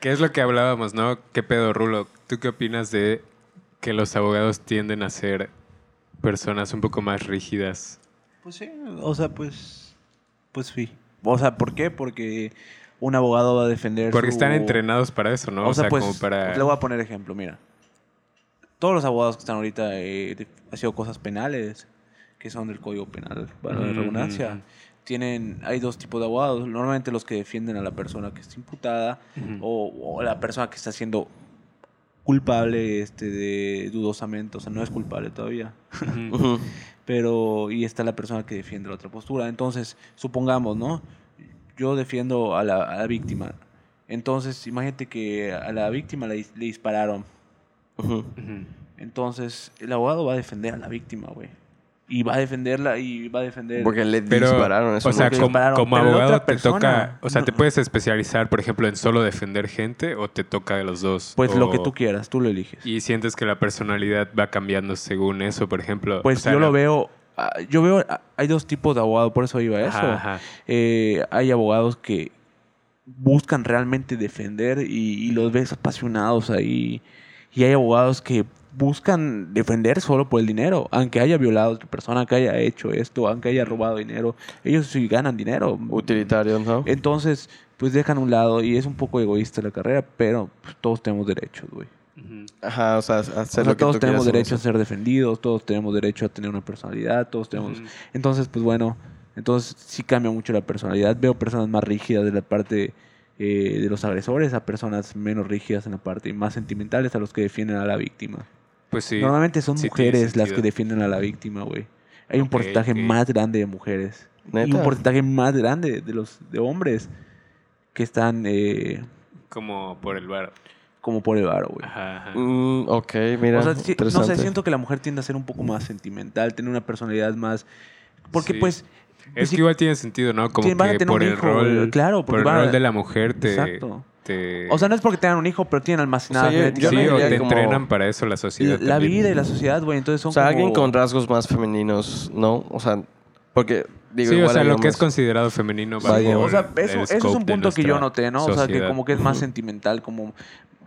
¿Qué es lo que hablábamos, no? ¿Qué pedo, Rulo? ¿Tú qué opinas de que los abogados tienden a ser personas un poco más rígidas? Pues sí, o sea, pues. Pues sí. O sea, ¿por qué? Porque un abogado va a defender. Porque su- están entrenados para eso, ¿no? O sea, pues. como para... Le voy a poner ejemplo, mira. Todos los abogados que están ahorita eh, de- haciendo cosas penales, que son del Código Penal, para la Ujú, redundancia, ujú. Tienen. Hay dos tipos de abogados. Normalmente los que defienden a la persona que está imputada o, o la persona que está siendo culpable este, de dudosamente, o sea, no es culpable todavía. Pero y está la persona que defiende la otra postura. Entonces, supongamos, ¿no? Yo defiendo a la, a la víctima. Entonces, imagínate que a la víctima le, dis- le dispararon. Entonces, el abogado va a defender a la víctima, güey. Y va a defenderla y va a defender... Porque le Pero, dispararon. Eso o sea, como, dispararon, como abogado te persona toca, o sea, te puedes especializar, por ejemplo, en solo defender gente o te toca de los dos. Pues lo que tú quieras, tú lo eliges. Y sientes que la personalidad va cambiando según eso, por ejemplo. Pues o sea, yo lo veo... ah, Yo veo... ah, Hay dos tipos de abogados, por eso iba a eso. Ajá, ajá. Eh, hay abogados que buscan realmente defender y, y los ves apasionados ahí. Y hay abogados que buscan defender solo por el dinero. Aunque haya violado a otra persona, que haya hecho esto, aunque haya robado dinero. Ellos sí ganan dinero. Utilitarios, ¿no? Entonces, pues dejan a un lado y es un poco egoísta la carrera, pero pues, todos tenemos derechos, güey. Ajá, o sea, O hacer sea, lo que todos tú tenemos derecho a ser defendidos, todos tenemos derecho a tener una personalidad, todos tenemos... Entonces, pues bueno, entonces sí cambia mucho la personalidad. Veo personas más rígidas de la parte eh, de los agresores a personas menos rígidas en la parte y más sentimentales a los que defienden a la víctima. Pues sí. Normalmente son sí mujeres las que defienden a la víctima, güey. Hay un porcentaje más grande de mujeres. Y un ¿Neta? porcentaje más grande de los de hombres que están eh, Como por el bar. como por el varo, güey. Ajá, ajá. Mm, ok, mira. O sea, no sé, siento que la mujer tiende a ser un poco más sentimental, tener una personalidad más... Porque Sí. pues... Es pues, que sí, igual tiene sentido, ¿no? Como Sí, van a que tener por un el hijo, rol. claro, por el rol de la mujer te. Exacto. Te- O sea, no es porque tengan un hijo, pero tienen almacenada O sea, yo- genética. yo sí, o te como- entrenan para eso la sociedad. la también. vida y la sociedad, güey. Entonces son O sea, alguien con rasgos más femeninos, ¿no? O sea, porque digo, sí, o igual sea, hay lo que es considerado femenino va Vaya, O sea, eso, eso es un punto que yo noté, ¿no? O sea, que como que es más sentimental, como...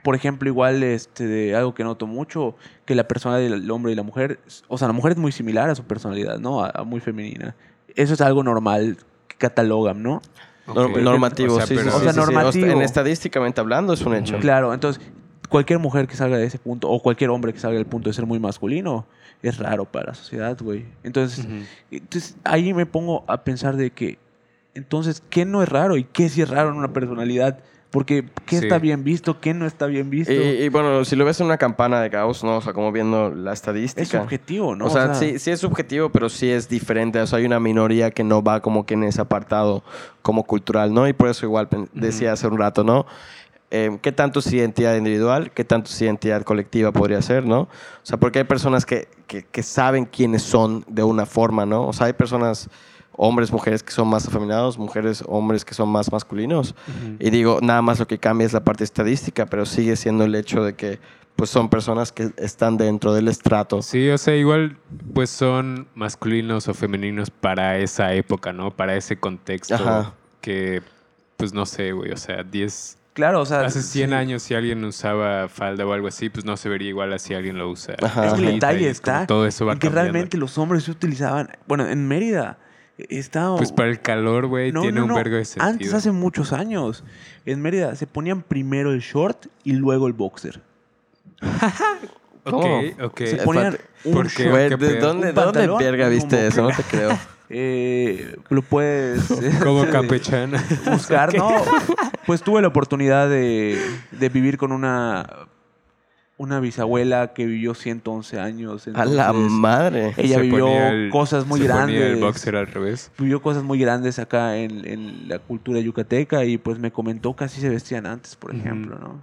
Por ejemplo, igual este, de algo que noto mucho, que la persona del hombre y la mujer, o sea, la mujer es muy similar a su personalidad, ¿no? A, a muy femenina. Eso es algo normal que catalogan, ¿no? Normativo, O sea, sí, sí, pero- sí, O sea, sí, sí. normativo. En estadísticamente hablando es un hecho. Claro, entonces cualquier mujer que salga de ese punto, o cualquier hombre que salga del punto de ser muy masculino, es raro para la sociedad, güey. Entonces, entonces, ahí me pongo a pensar de que, entonces, ¿qué no es raro y qué sí es raro en una personalidad? Porque, ¿qué Sí. está bien visto? ¿Qué no está bien visto? Y, y bueno, si lo ves en una campana de Gauss, ¿no? O sea, como viendo la estadística. es subjetivo, ¿no? O sea, sí, sí es subjetivo, pero sí es diferente. O sea, hay una minoría que no va como que en ese apartado como cultural, ¿no? Y por eso igual decía hace un rato, ¿no? Eh, ¿Qué tanto es identidad individual? ¿Qué tanto es identidad colectiva podría ser, no? O sea, porque hay personas que, que, que saben quiénes son de una forma, ¿no? O sea, hay personas, hombres, mujeres que son más afeminados, mujeres, hombres que son más masculinos. Y digo, nada más lo que cambia es la parte estadística, pero sigue siendo el hecho de que pues son personas que están dentro del estrato. Sí, o sea, igual pues son masculinos o femeninos para esa época, ¿no? Para ese contexto Ajá. que, pues no sé, güey, o sea, 10... Claro, o sea... Hace 100 sí. años si alguien usaba falda o algo así, pues no se vería igual a si alguien lo usa. Ajá. Es que el detalle está Todo eso va que cambiando. realmente los hombres se utilizaban... Bueno, en Mérida está... Pues para el calor, güey, No, tiene no, un no. vergo de sentido. Antes, hace muchos años, en Mérida se ponían primero el short y luego el boxer. Ok, ¿Cómo? ok. Se ponían un ¿Por qué? short. Güey, ¿Qué ¿de pedo? dónde, Un dónde pantalón, verga un viste eso? No te creo. Eh, lo puedes Como campechana. buscar, ¿no? Pues tuve la oportunidad de, de vivir con una, una bisabuela que vivió 111 años. A la entonces, madre. Ella Se vivió el- cosas muy se ponía grandes. el boxer al revés. Vivió cosas muy grandes acá en, en la cultura yucateca y pues me comentó que así se vestían antes, por ejemplo, ¿no?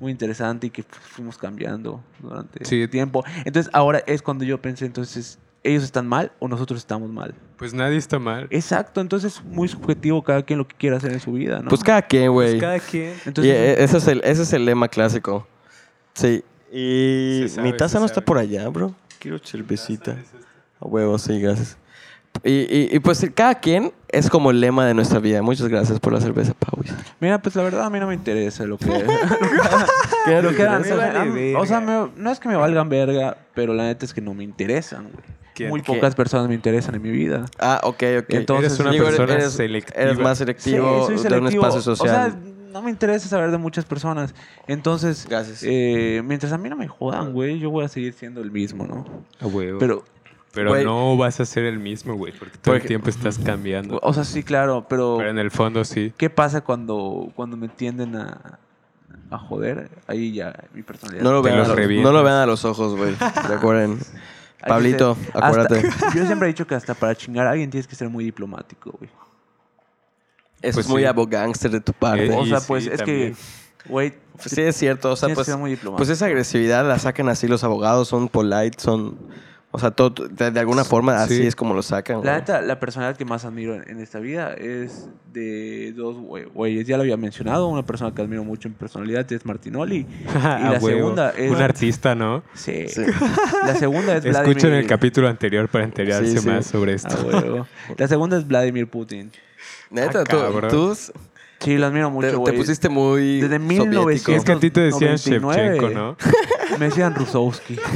Muy interesante y que fu- fuimos cambiando durante Sí. el tiempo. Entonces ahora es cuando yo pensé, entonces, ¿ellos están mal o nosotros estamos mal? Pues nadie está mal. Exacto, entonces muy subjetivo cada quien lo que quiera hacer en su vida, ¿no? Pues cada quien, güey. Pues cada quien. Entonces, y eh, ese es, el, ese es el lema clásico. Sí. Y sabe, mi taza no está por allá, bro. Quiero cervecita. A huevo, sí, gracias. Y, y, y, pues cada quien es como el lema de nuestra vida. Muchas gracias por la cerveza, Pau. Mira, pues la verdad a mí no me interesa lo que... ¿Qué no lo que interesa? O sea, am- o sea, me- no es que me valgan verga, pero la neta es que no me interesan, güey. ¿Quién? Muy ¿Qué? pocas personas me interesan en mi vida. Ah, ok, ok. Entonces, Eres una Digo, persona eres, selectiva. eres más selectivo, Sí, soy de un selectivo. espacio social. O sea, no me interesa saber de muchas personas. Entonces, Gracias. eh, mientras a mí no me jodan, güey, yo voy a seguir siendo el mismo, ¿no? A huevo. Pero, Pero no vas a ser el mismo, güey, porque todo Porque- el tiempo estás cambiando. o sea, sí, claro, pero, Pero en el fondo sí. ¿qué pasa cuando, cuando me tienden a, a joder? Ahí ya mi personalidad. no, lo vean a los no lo vean a los ojos, güey. Recuerden. Pablito, hasta- acuérdate. yo siempre he dicho que hasta para chingar a alguien tienes que ser muy diplomático, güey. Eso Pues es muy sí. abogánster de tu parte. Eh, O sea, sí, pues es también. que, güey, Pues sí, es cierto. O sea, pues, muy pues esa agresividad la sacan así los abogados. Son polite, son... O sea, todo, de, de alguna forma así Sí. es como lo sacan. La neta, la personalidad que más admiro en, en esta vida es de dos güey- güeyes. Ya lo había mencionado. Una persona que admiro mucho en personalidad es Martinoli. Y la huevo. segunda es. Un artista, ¿no? Sí. Sí. La segunda es Vladimir. Escuchen el capítulo anterior para enterarse Sí, sí. más sobre Ah, esto. huevo. La segunda es Vladimir Putin. Neta, Ah, tú, Sí, lo admiro te, mucho, te güey. pusiste muy Desde soviético. 1900. Es que a ti te decían 99. Shevchenko, ¿no? Me decían Rusowski.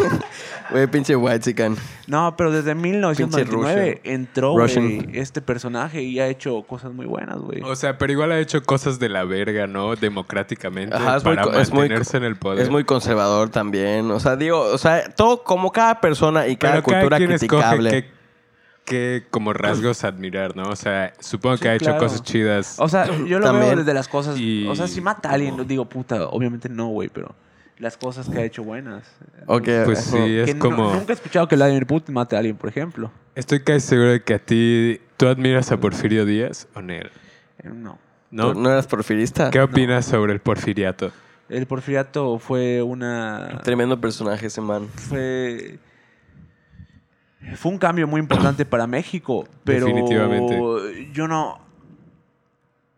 Güey, pinche white chican. No, pero desde 1999 Russian. entró güey, este personaje y ha hecho cosas muy buenas, güey. O sea, pero igual ha hecho cosas de la verga, ¿no? Democráticamente Ajá, es muy para co- es muy mantenerse en el poder. Es muy conservador también. O sea, digo, o sea, todo como cada persona y cada Pero cada cultura quien criticable. escoge qué, qué como rasgos admirar, ¿no? O sea, supongo Sí, que ha hecho claro. cosas chidas. O sea, yo lo También. veo desde las cosas. Y- O sea, si mata a alguien, digo, puta, obviamente no, güey, pero las cosas que ha hecho buenas. Ok, Pues sí, es Que no- como... nunca he escuchado que Vladimir Putin mate a alguien, por ejemplo. Estoy casi seguro de que a ti... ¿Tú admiras a Porfirio Díaz o Nel? Eh, no. ¿No? ¿No eras porfirista? ¿Qué opinas sobre el porfiriato? El porfiriato fue una. Tremendo personaje ese man. Fue. Fue un cambio muy importante para México, pero Definitivamente. yo no,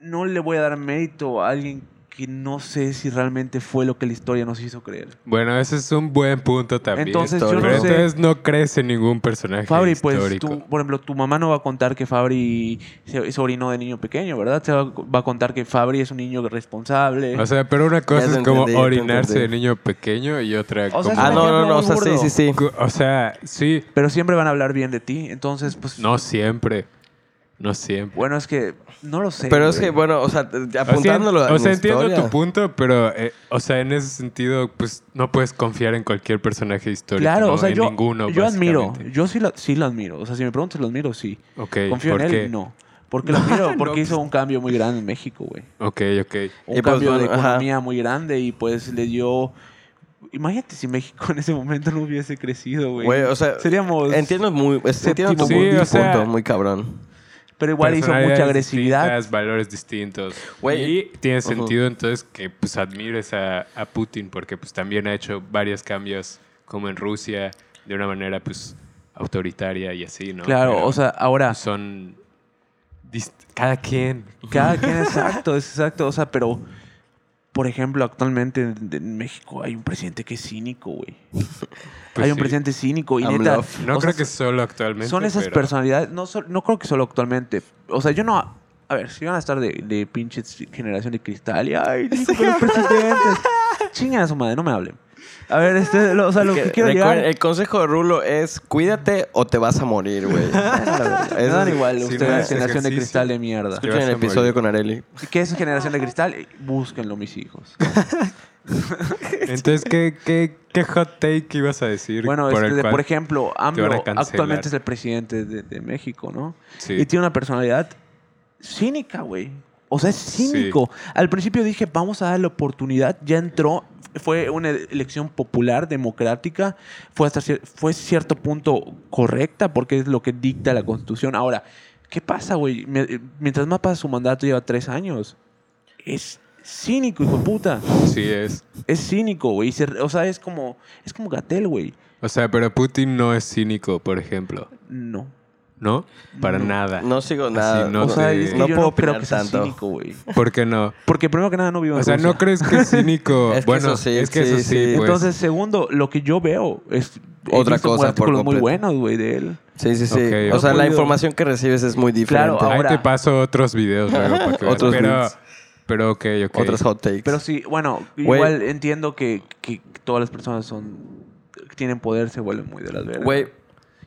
no le voy a dar mérito a alguien que no sé si realmente fue lo que la historia nos hizo creer. Bueno, ese es un buen punto también. Entonces, yo no Pero sé- entonces no crees en ningún personaje Fabri, pues, tú, por ejemplo, tu mamá no va a contar que Fabri se, se orinó de niño pequeño, ¿verdad? Se va, va a contar que Fabri es un niño responsable. O sea, pero una cosa es como entendí, orinarse de niño pequeño y otra O sea, como... es Ah, un no, no, no. O sea, sí, sí, sí. O sea, sí, pero siempre van a hablar bien de ti, entonces, pues... no siempre. No siempre. Bueno, es que no lo sé. Pero es güey. que, bueno, o sea, O sea, apuntándolo a o sea, entiendo historia. tu punto, pero, eh, o sea, en ese sentido, pues no puedes confiar en cualquier personaje histórico. Claro, ¿no? o sea, en yo, ninguno. yo admiro. Yo sí lo, sí lo admiro. O sea, si me preguntas, lo admiro, sí. Ok, Confío ¿por en qué? él, no. Porque lo admiro, porque No, hizo un cambio muy grande en México, güey. Ok, ok. Un Y pues, cambio de bueno, ajá. economía muy grande y pues le dio... Imagínate si México en ese momento no hubiese crecido, güey. Güey, o sea, Seríamos... entiendo muy, es- entiendo punto, Sí, o sea- punto, muy cabrón. Pero igual hizo mucha agresividad. valores distintos. Y tiene sentido entonces que pues admires a, a Putin porque pues también ha hecho varios cambios como en Rusia de una manera pues autoritaria y así, ¿no? Claro, Pero o sea, ahora... son dist- cada quien. Cada quien exacto, es exacto. O sea, pero... Por ejemplo, actualmente en, en México hay un presidente que es cínico, güey. Pues hay un sí. presidente cínico y I'm neta... love. No creo sea, que solo actualmente. Son esas pero- personalidades, no, sol- no creo que solo actualmente. O sea, yo no. A ver, si van a estar de, de pinches generación de cristal y ay, que los presidentes. Chingan a su madre, no me hablen. A ver, este, lo- o sea, lo que Que- quiero llegar. El consejo de Rulo es cuídate o te vas a morir, güey. Me dan igual, si no ustedes, haces generación de cristal de mierda. Escuchen el morir. episodio con Areli. ¿Qué es generación de cristal? Búsquenlo, mis hijos. Entonces, ¿qué, qué, qué hot take ibas a decir? Bueno, por, este, por ejemplo, AMLO actualmente es el presidente de, de México, ¿no? Sí. Y tiene una personalidad cínica, güey. O sea, es cínico. Al principio dije, vamos a darle oportunidad. Ya entró. Fue una elección popular, democrática. Fue hasta fue cierto punto correcta porque es lo que dicta la constitución. Ahora, ¿qué pasa, güey? Me- Mientras más pasa su mandato, lleva tres años. Es cínico, hijo de puta. Sí, es. Es cínico, güey. O sea, es como, es como Gatel, güey. O sea, pero Putin no es cínico, por ejemplo. No. ¿No? Para No. nada. No sigo Así nada. no o sea, te- es que no yo puedo no creo que sea tanto. cínico, güey. ¿Por qué no? Porque primero que nada no vivo en O sea, Rusia. ¿no crees que es cínico? Es que bueno, eso sí, es que eso sí, sí, sí. pues. Entonces, segundo, lo que yo veo es Otra cosa por artículos muy completo. buenos, güey, de él. Sí, sí, sí. O sea, la información que recibes es muy diferente. Claro, Ahí ahora- te paso otros videos luego para que veas. Otros pero, links. pero ok, ok. Otros hot takes. Pero sí, bueno, Güey. igual entiendo que, que todas las personas son que tienen poder se vuelven muy de las veras. Güey,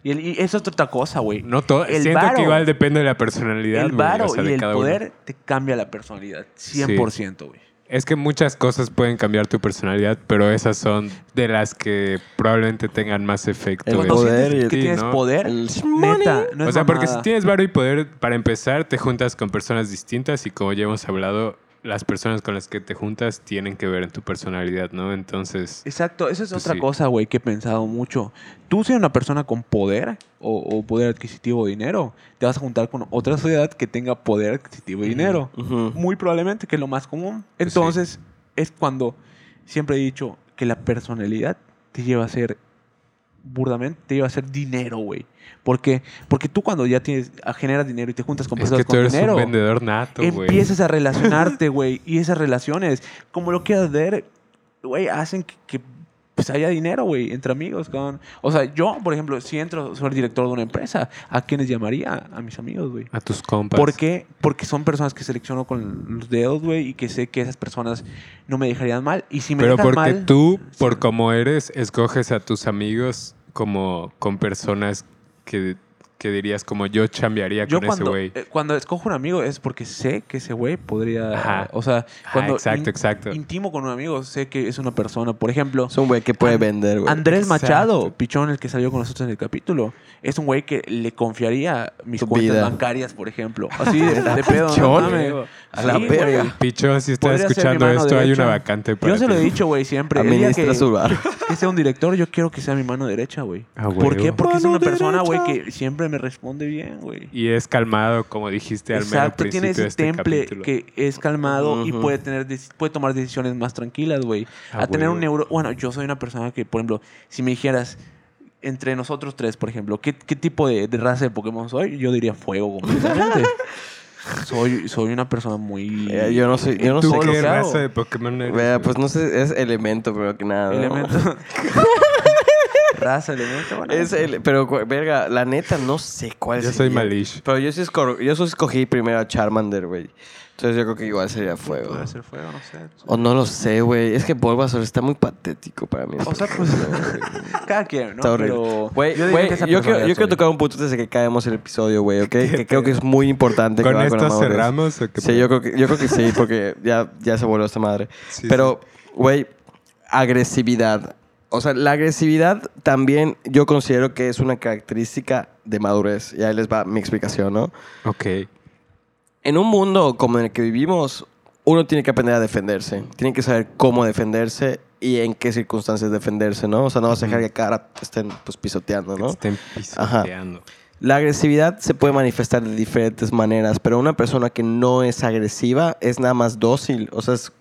Y, el- y eso es otra cosa, güey. No todo, El siento varo- que igual depende de la personalidad, el varo o sea, y el uno. poder te cambia la personalidad. 100%, güey. Es que muchas cosas pueden cambiar tu personalidad, pero esas son de las que probablemente tengan más efecto. El poder y el- que tienes ¿no? poder, el neta, no es o sea, porque si tienes varo y poder, para empezar, te juntas con personas distintas y como ya hemos hablado, las personas con las que te juntas tienen que ver en tu personalidad, ¿no? Entonces, Exacto, eso es Pues otra sí. cosa, güey, que he pensado mucho. Tú, si eres una persona con poder o, o poder adquisitivo o dinero, te vas a juntar con otra sociedad que tenga poder adquisitivo y dinero. Muy probablemente, que es lo más común. Pues sí. Entonces, es cuando siempre he dicho que la personalidad te lleva a ser, burdamente, te lleva a ser dinero, güey. Porque, porque tú cuando ya tienes, a- generas dinero y te juntas con es personas tú con eres dinero, un vendedor nato, güey. empiezas a relacionarte, güey. Y esas relaciones, como lo quieras ver, güey, hacen que, que, pues haya dinero, güey, entre amigos. Con... O sea, yo, por ejemplo, si entro, soy director de una empresa, ¿a quiénes llamaría? A mis amigos, güey. A tus compas. ¿Por qué? Porque son personas que selecciono con los dedos, güey, y que sé que esas personas no me dejarían mal. Y si me Pero dejan porque mal, tú, sí. por como eres, escoges a tus amigos como con personas que, que dirías como yo chambearía yo con ese güey. eh, cuando escojo un amigo es porque sé que ese güey podría... Ajá. O sea, Ajá, cuando exacto, in- exacto. intimo con un amigo, sé que es una persona. Por ejemplo, Es un güey que puede An- vender, güey. Andrés Exacto. Machado, Pichón, el que salió con nosotros en el capítulo, es un güey que le confiaría mis Tu cuentas vida. bancarias, por ejemplo. Así de, de pedo. no Pichón. mames. A la Sí, güey. Pichón, si estás escuchando esto, hay una vacante para Yo se lo he dicho, güey, siempre. El día Administra que, su bar. que sea un director, yo quiero que sea mi mano derecha, güey. Ah, ¿Por qué? Porque es una persona, güey, que siempre me responde bien, güey. Y es calmado, como dijiste al mero Exacto, tiene ese este temple capítulo. que es calmado y Ujú. puede tener puede tomar decisiones más tranquilas, güey. Ah, a tener un neuro... Bueno, yo soy una persona que, por ejemplo, si me dijeras entre nosotros tres, por ejemplo, ¿qué, qué tipo de, de raza de Pokémon soy? Yo diría fuego completamente. soy, soy una persona muy... Eh, yo no soy- yo no ¿Tú sé qué raza de Pokémon eres? Vea, pues no sé, es elemento, pero que nada. ¿no? Elemento. bueno. Es el, pero, verga, la neta, no sé cuál Yo sería. soy Malish. Pero yo sí, esco- yo sí escogí primero a Charmander, güey. Entonces yo creo que igual sería fuego. Puede ser fuego, no sé. O no lo sé, güey. Es que Bulbasaur está muy patético para mí. O sea, pues. Cada quien, ¿no? Está horrible. Pero. Güey, que esa yo, quiero, personalidad yo quiero tocar un punto desde que caemos el episodio, güey, ¿ok? que creo que es muy importante. ¿Con la esto madurez. cerramos o qué Sí, yo creo, que, yo creo que sí, porque ya, ya se volvió esta madre. Sí, Pero, güey, agresividad. O sea, la agresividad también yo considero que es una característica de madurez. Y ahí les va mi explicación, ¿no? Ok. En un mundo como en el que vivimos, uno tiene que aprender a defenderse. Tiene que saber cómo defenderse y en qué circunstancias defenderse, ¿no? O sea, no vas a dejar que cara estén pues, pisoteando, ¿no? estén pisoteando. La agresividad se puede manifestar de diferentes maneras, pero una persona que no es agresiva es nada más dócil. O sea, es,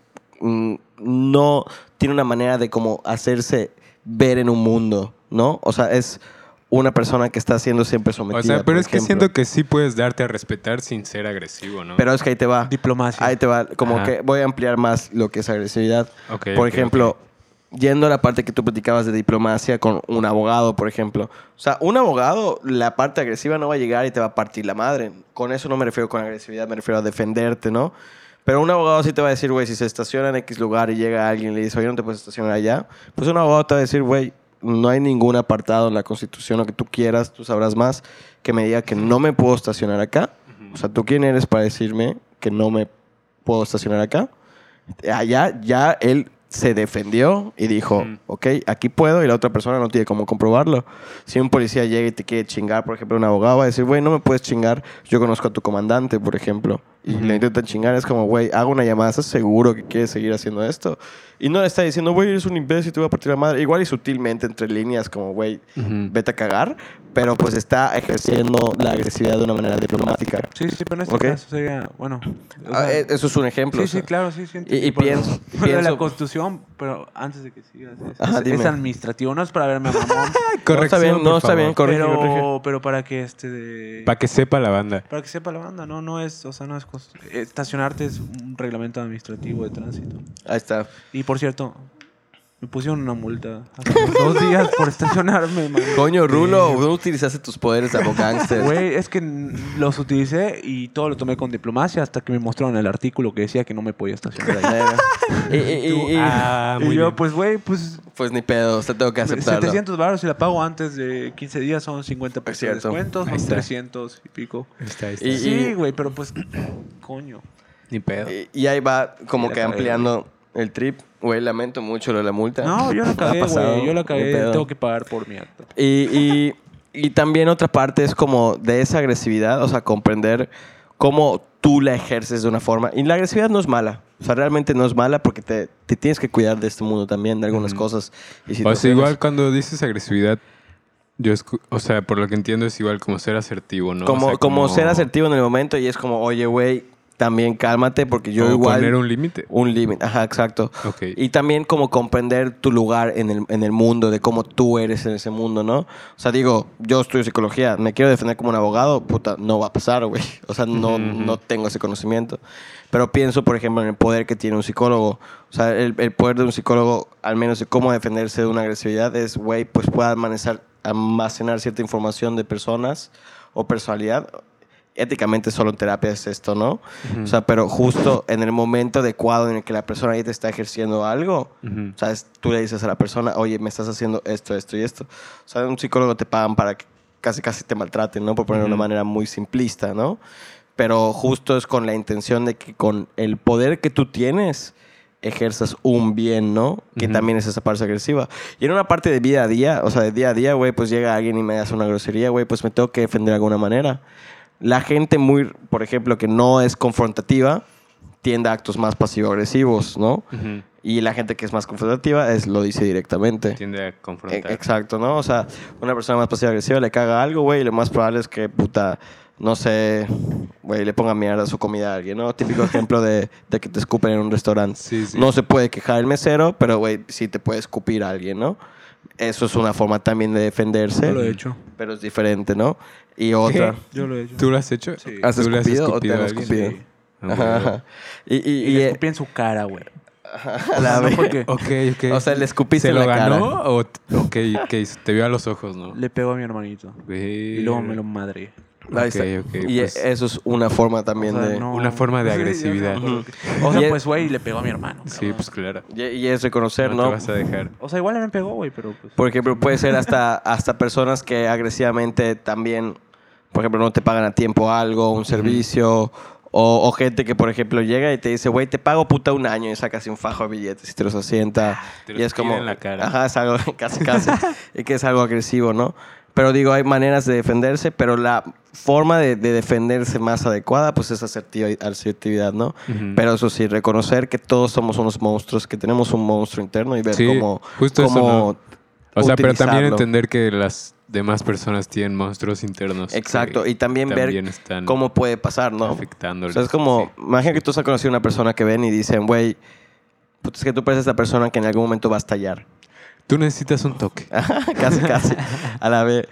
mm, no tiene una manera de como hacerse ver en un mundo, ¿no? O sea, es una persona que está siendo siempre sometida. O sea, pero es que ejemplo. siento que sí puedes darte a respetar sin ser agresivo, ¿no? Pero es que ahí te va. Diplomacia. Ahí te va. Como Ajá. que voy a ampliar más lo que es agresividad. Ok, por ejemplo, yendo a la parte que tú platicabas de diplomacia con un abogado, por ejemplo. O sea, un abogado, la parte agresiva no va a llegar y te va a partir la madre. Con eso no me refiero con agresividad, me refiero a defenderte, ¿no? Pero un abogado sí te va a decir, güey, si se estaciona en X lugar y llega alguien y le dice, oye, no te puedes estacionar allá. Pues un abogado te va a decir, güey, no hay ningún apartado en la Constitución, lo que tú quieras, tú sabrás más, que me diga que no me puedo estacionar acá. O sea, ¿tú quién eres para decirme que no me puedo estacionar acá? Allá ya él se defendió y dijo, Ujú. ok, aquí puedo y la otra persona no tiene cómo comprobarlo. Si un policía llega y te quiere chingar, por ejemplo, un abogado va a decir, güey, no me puedes chingar, yo conozco a tu comandante, por ejemplo, y Ujú. le intentan chingar, es como, güey, hago una llamada, ¿estás seguro que quieres seguir haciendo esto? Y no le está diciendo, güey, eres un imbécil, te voy a partir la madre. Igual y sutilmente entre líneas, como, güey, Ujú. vete a cagar, pero pues está ejerciendo la agresividad de una manera diplomática. Sí, sí, pero en este Ok. caso sería. Bueno. o Ah, sea, eh, eso es un ejemplo. Sí, o sea. sí, claro, sí, sí. Y- y pienso- lo de la pienso- Constitución, pero antes de que sigas, es, Ajá, es- dime. es administrativo, no es para verme a mamón, No, está bien, no, está bien, corrige. pero, pero para que este de- Para que sepa la banda. para que sepa la banda, no, no es, o sea, no es estacionarte es un reglamento administrativo de tránsito. Ahí está. Y por cierto, me pusieron una multa hace dos días por estacionarme, man. Coño, Rulo, no utilizaste tus poderes de abogánster. Güey, es que los utilicé y todo lo tomé con diplomacia hasta que me mostraron el artículo que decía que no me podía estacionar ahí. y, y- y- Ah, y yo, bien. pues, güey, pues pues ni pedo, usted tengo que aceptarlo. 700 baros si la pago antes de 15 días son 50 pesos de descuento, son está. 300 y pico. Ahí está, ahí está. Y- Sí, güey, pero pues, coño. Ni pedo. Y, y ahí va como que ampliando el trip. Güey, lamento mucho lo de la multa. No, yo la cagué, güey, yo la cagué, tengo que pagar por mi acto. Y, y, y también otra parte es como de esa agresividad, o sea, comprender cómo tú la ejerces de una forma. Y la agresividad no es mala. O sea, realmente no es mala porque te, te tienes que cuidar de este mundo también, de algunas cosas. Y O sea, igual cuando dices agresividad, yo escu- o sea, por lo que entiendo es igual como ser asertivo, ¿no? O Como, como ser asertivo en el momento y es como, oye, güey, también cálmate porque yo o igual... poner un límite. Un límite, ajá, exacto. Ok. Y también como comprender tu lugar en el, en el mundo, de cómo tú eres en ese mundo, ¿no? O sea, digo, yo estudio psicología, me quiero defender como un abogado, puta, no va a pasar, güey. O sea, no, no tengo ese conocimiento. Pero pienso, por ejemplo, en el poder que tiene un psicólogo. O sea, el, el poder de un psicólogo, al menos de cómo defenderse de una agresividad, es, güey, pues pueda almacenar, almacenar cierta información de personas o personalidad. Éticamente solo en terapia es esto, ¿no? Ujú. O sea, pero justo en el momento adecuado en el que la persona ahí te está ejerciendo algo, Ujú. o sea, tú le dices a la persona, oye, me estás haciendo esto, esto y esto. O sea, un psicólogo te pagan para que casi, casi te maltraten, ¿no? Por ponerlo de una manera muy simplista, ¿no? Pero justo es con la intención de que con el poder que tú tienes, ejerzas un bien, ¿no? Que también es esa parte agresiva. Y en una parte de vida a día, o sea, de día a día, güey, pues llega alguien y me hace una grosería, güey, pues me tengo que defender de alguna manera. La gente muy, por ejemplo, que no es confrontativa, tiende a actos más pasivo-agresivos, ¿no? Ujú. Y la gente que es más confrontativa es, lo dice directamente. Tiende a E- confrontar. Exacto, ¿no? O sea, una persona más pasiva-agresiva le caga algo, güey, y lo más probable es que, puta, no sé, güey, le ponga mierda a su comida a alguien, ¿no? Típico ejemplo de, de que te escupen en un restaurante. Sí, sí. No se puede quejar el mesero, pero, güey, sí te puede escupir a alguien, ¿no? Eso es una forma también de defenderse, Yo lo he hecho. pero es diferente, ¿no? Y otra... Yo lo he hecho. ¿Tú lo has hecho? Sí. ¿Has ¿Tú le has escupido o te han escupido? Sí. Ajá, bueno. ajá. Y, y, Y, y, le eh, escupí en su cara, güey. a la No, vez. porque Ok, ok. O sea, le escupiste ¿Se en lo la cara. ganó o, o que te vio a los ojos, no? le pegó a mi hermanito. Y luego me lo madré. Ahí Ok, está. ok, y pues- eso es una forma también O sea, de... no- Una forma de agresividad. o sea. O pues, güey, le pegó a mi hermano. Sí, cabrón. pues claro. Y, y es reconocer, no ¿no? te vas a dejar. O sea, igual me pegó, güey, pero pues... Por ejemplo, puede ser hasta, hasta personas que agresivamente también, por ejemplo, no te pagan a tiempo algo, un servicio, o, o gente que, por ejemplo, llega y te dice, güey, te pago puta un año y sacas un fajo de billetes y te los asienta. Te y los es como... en la cara. Ajá, es algo casi, casi. y que es algo agresivo, ¿no? Pero digo, hay maneras de defenderse, pero la forma de, de defenderse más adecuada, pues es asertiva, asertividad, ¿no? Ujú. Pero eso sí, reconocer que todos somos unos monstruos, que tenemos un monstruo interno y ver Sí, cómo, justo eso, cómo ¿no? O sea, pero también entender que las demás personas tienen monstruos internos. Exacto, y también, también ver están cómo puede pasar, ¿no? O afectándoles. sea, es como, Sí. imagina que tú has conocido a una persona que ven y dicen, güey, es que tú pareces la persona que en algún momento va a estallar. Tú necesitas un toque. casi, casi, a la vez.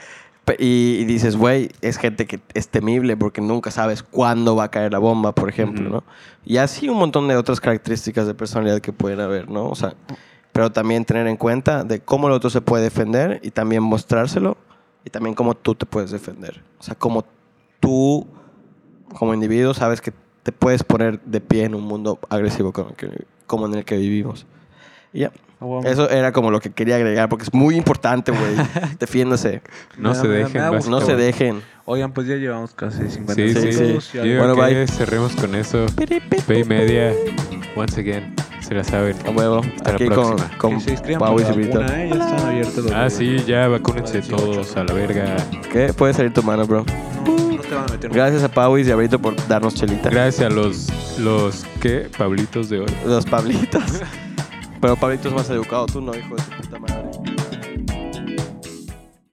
Y, y dices, güey, es gente que es temible porque nunca sabes cuándo va a caer la bomba, por ejemplo, Ujú. ¿no? Y así un montón de otras características de personalidad que pueden haber, ¿no? O sea, pero también tener en cuenta de cómo el otro se puede defender y también mostrárselo y también cómo tú te puedes defender. O sea, cómo tú, como individuo, sabes que te puedes poner de pie en un mundo agresivo como, en el que vivimos. Y ya. Bueno. Eso era como lo que quería agregar porque es muy importante, güey. Defiéndase. No Me se me dejen. me. No se dejen. Oigan, pues ya llevamos casi 50 Sí, sí, minutos. sí. Yo Bueno, bye. cerremos con eso. Pay Media, once again. Se la saben. A huevo. Hasta la Aquí con, próxima. con se Pau y la vacuna, ¿eh? Ya están abiertos los Ah, sí, ya vacúnense 18. todos a la verga. ¿Qué? Puede salir tu mano, bro. No, te van a meter. Gracias a Pau y Cibrito por darnos chelita. Gracias a los, los, ¿qué? Pablitos de oro. Los Pablitos. Pero Pablito es más educado. Tú no, hijo de tu puta madre.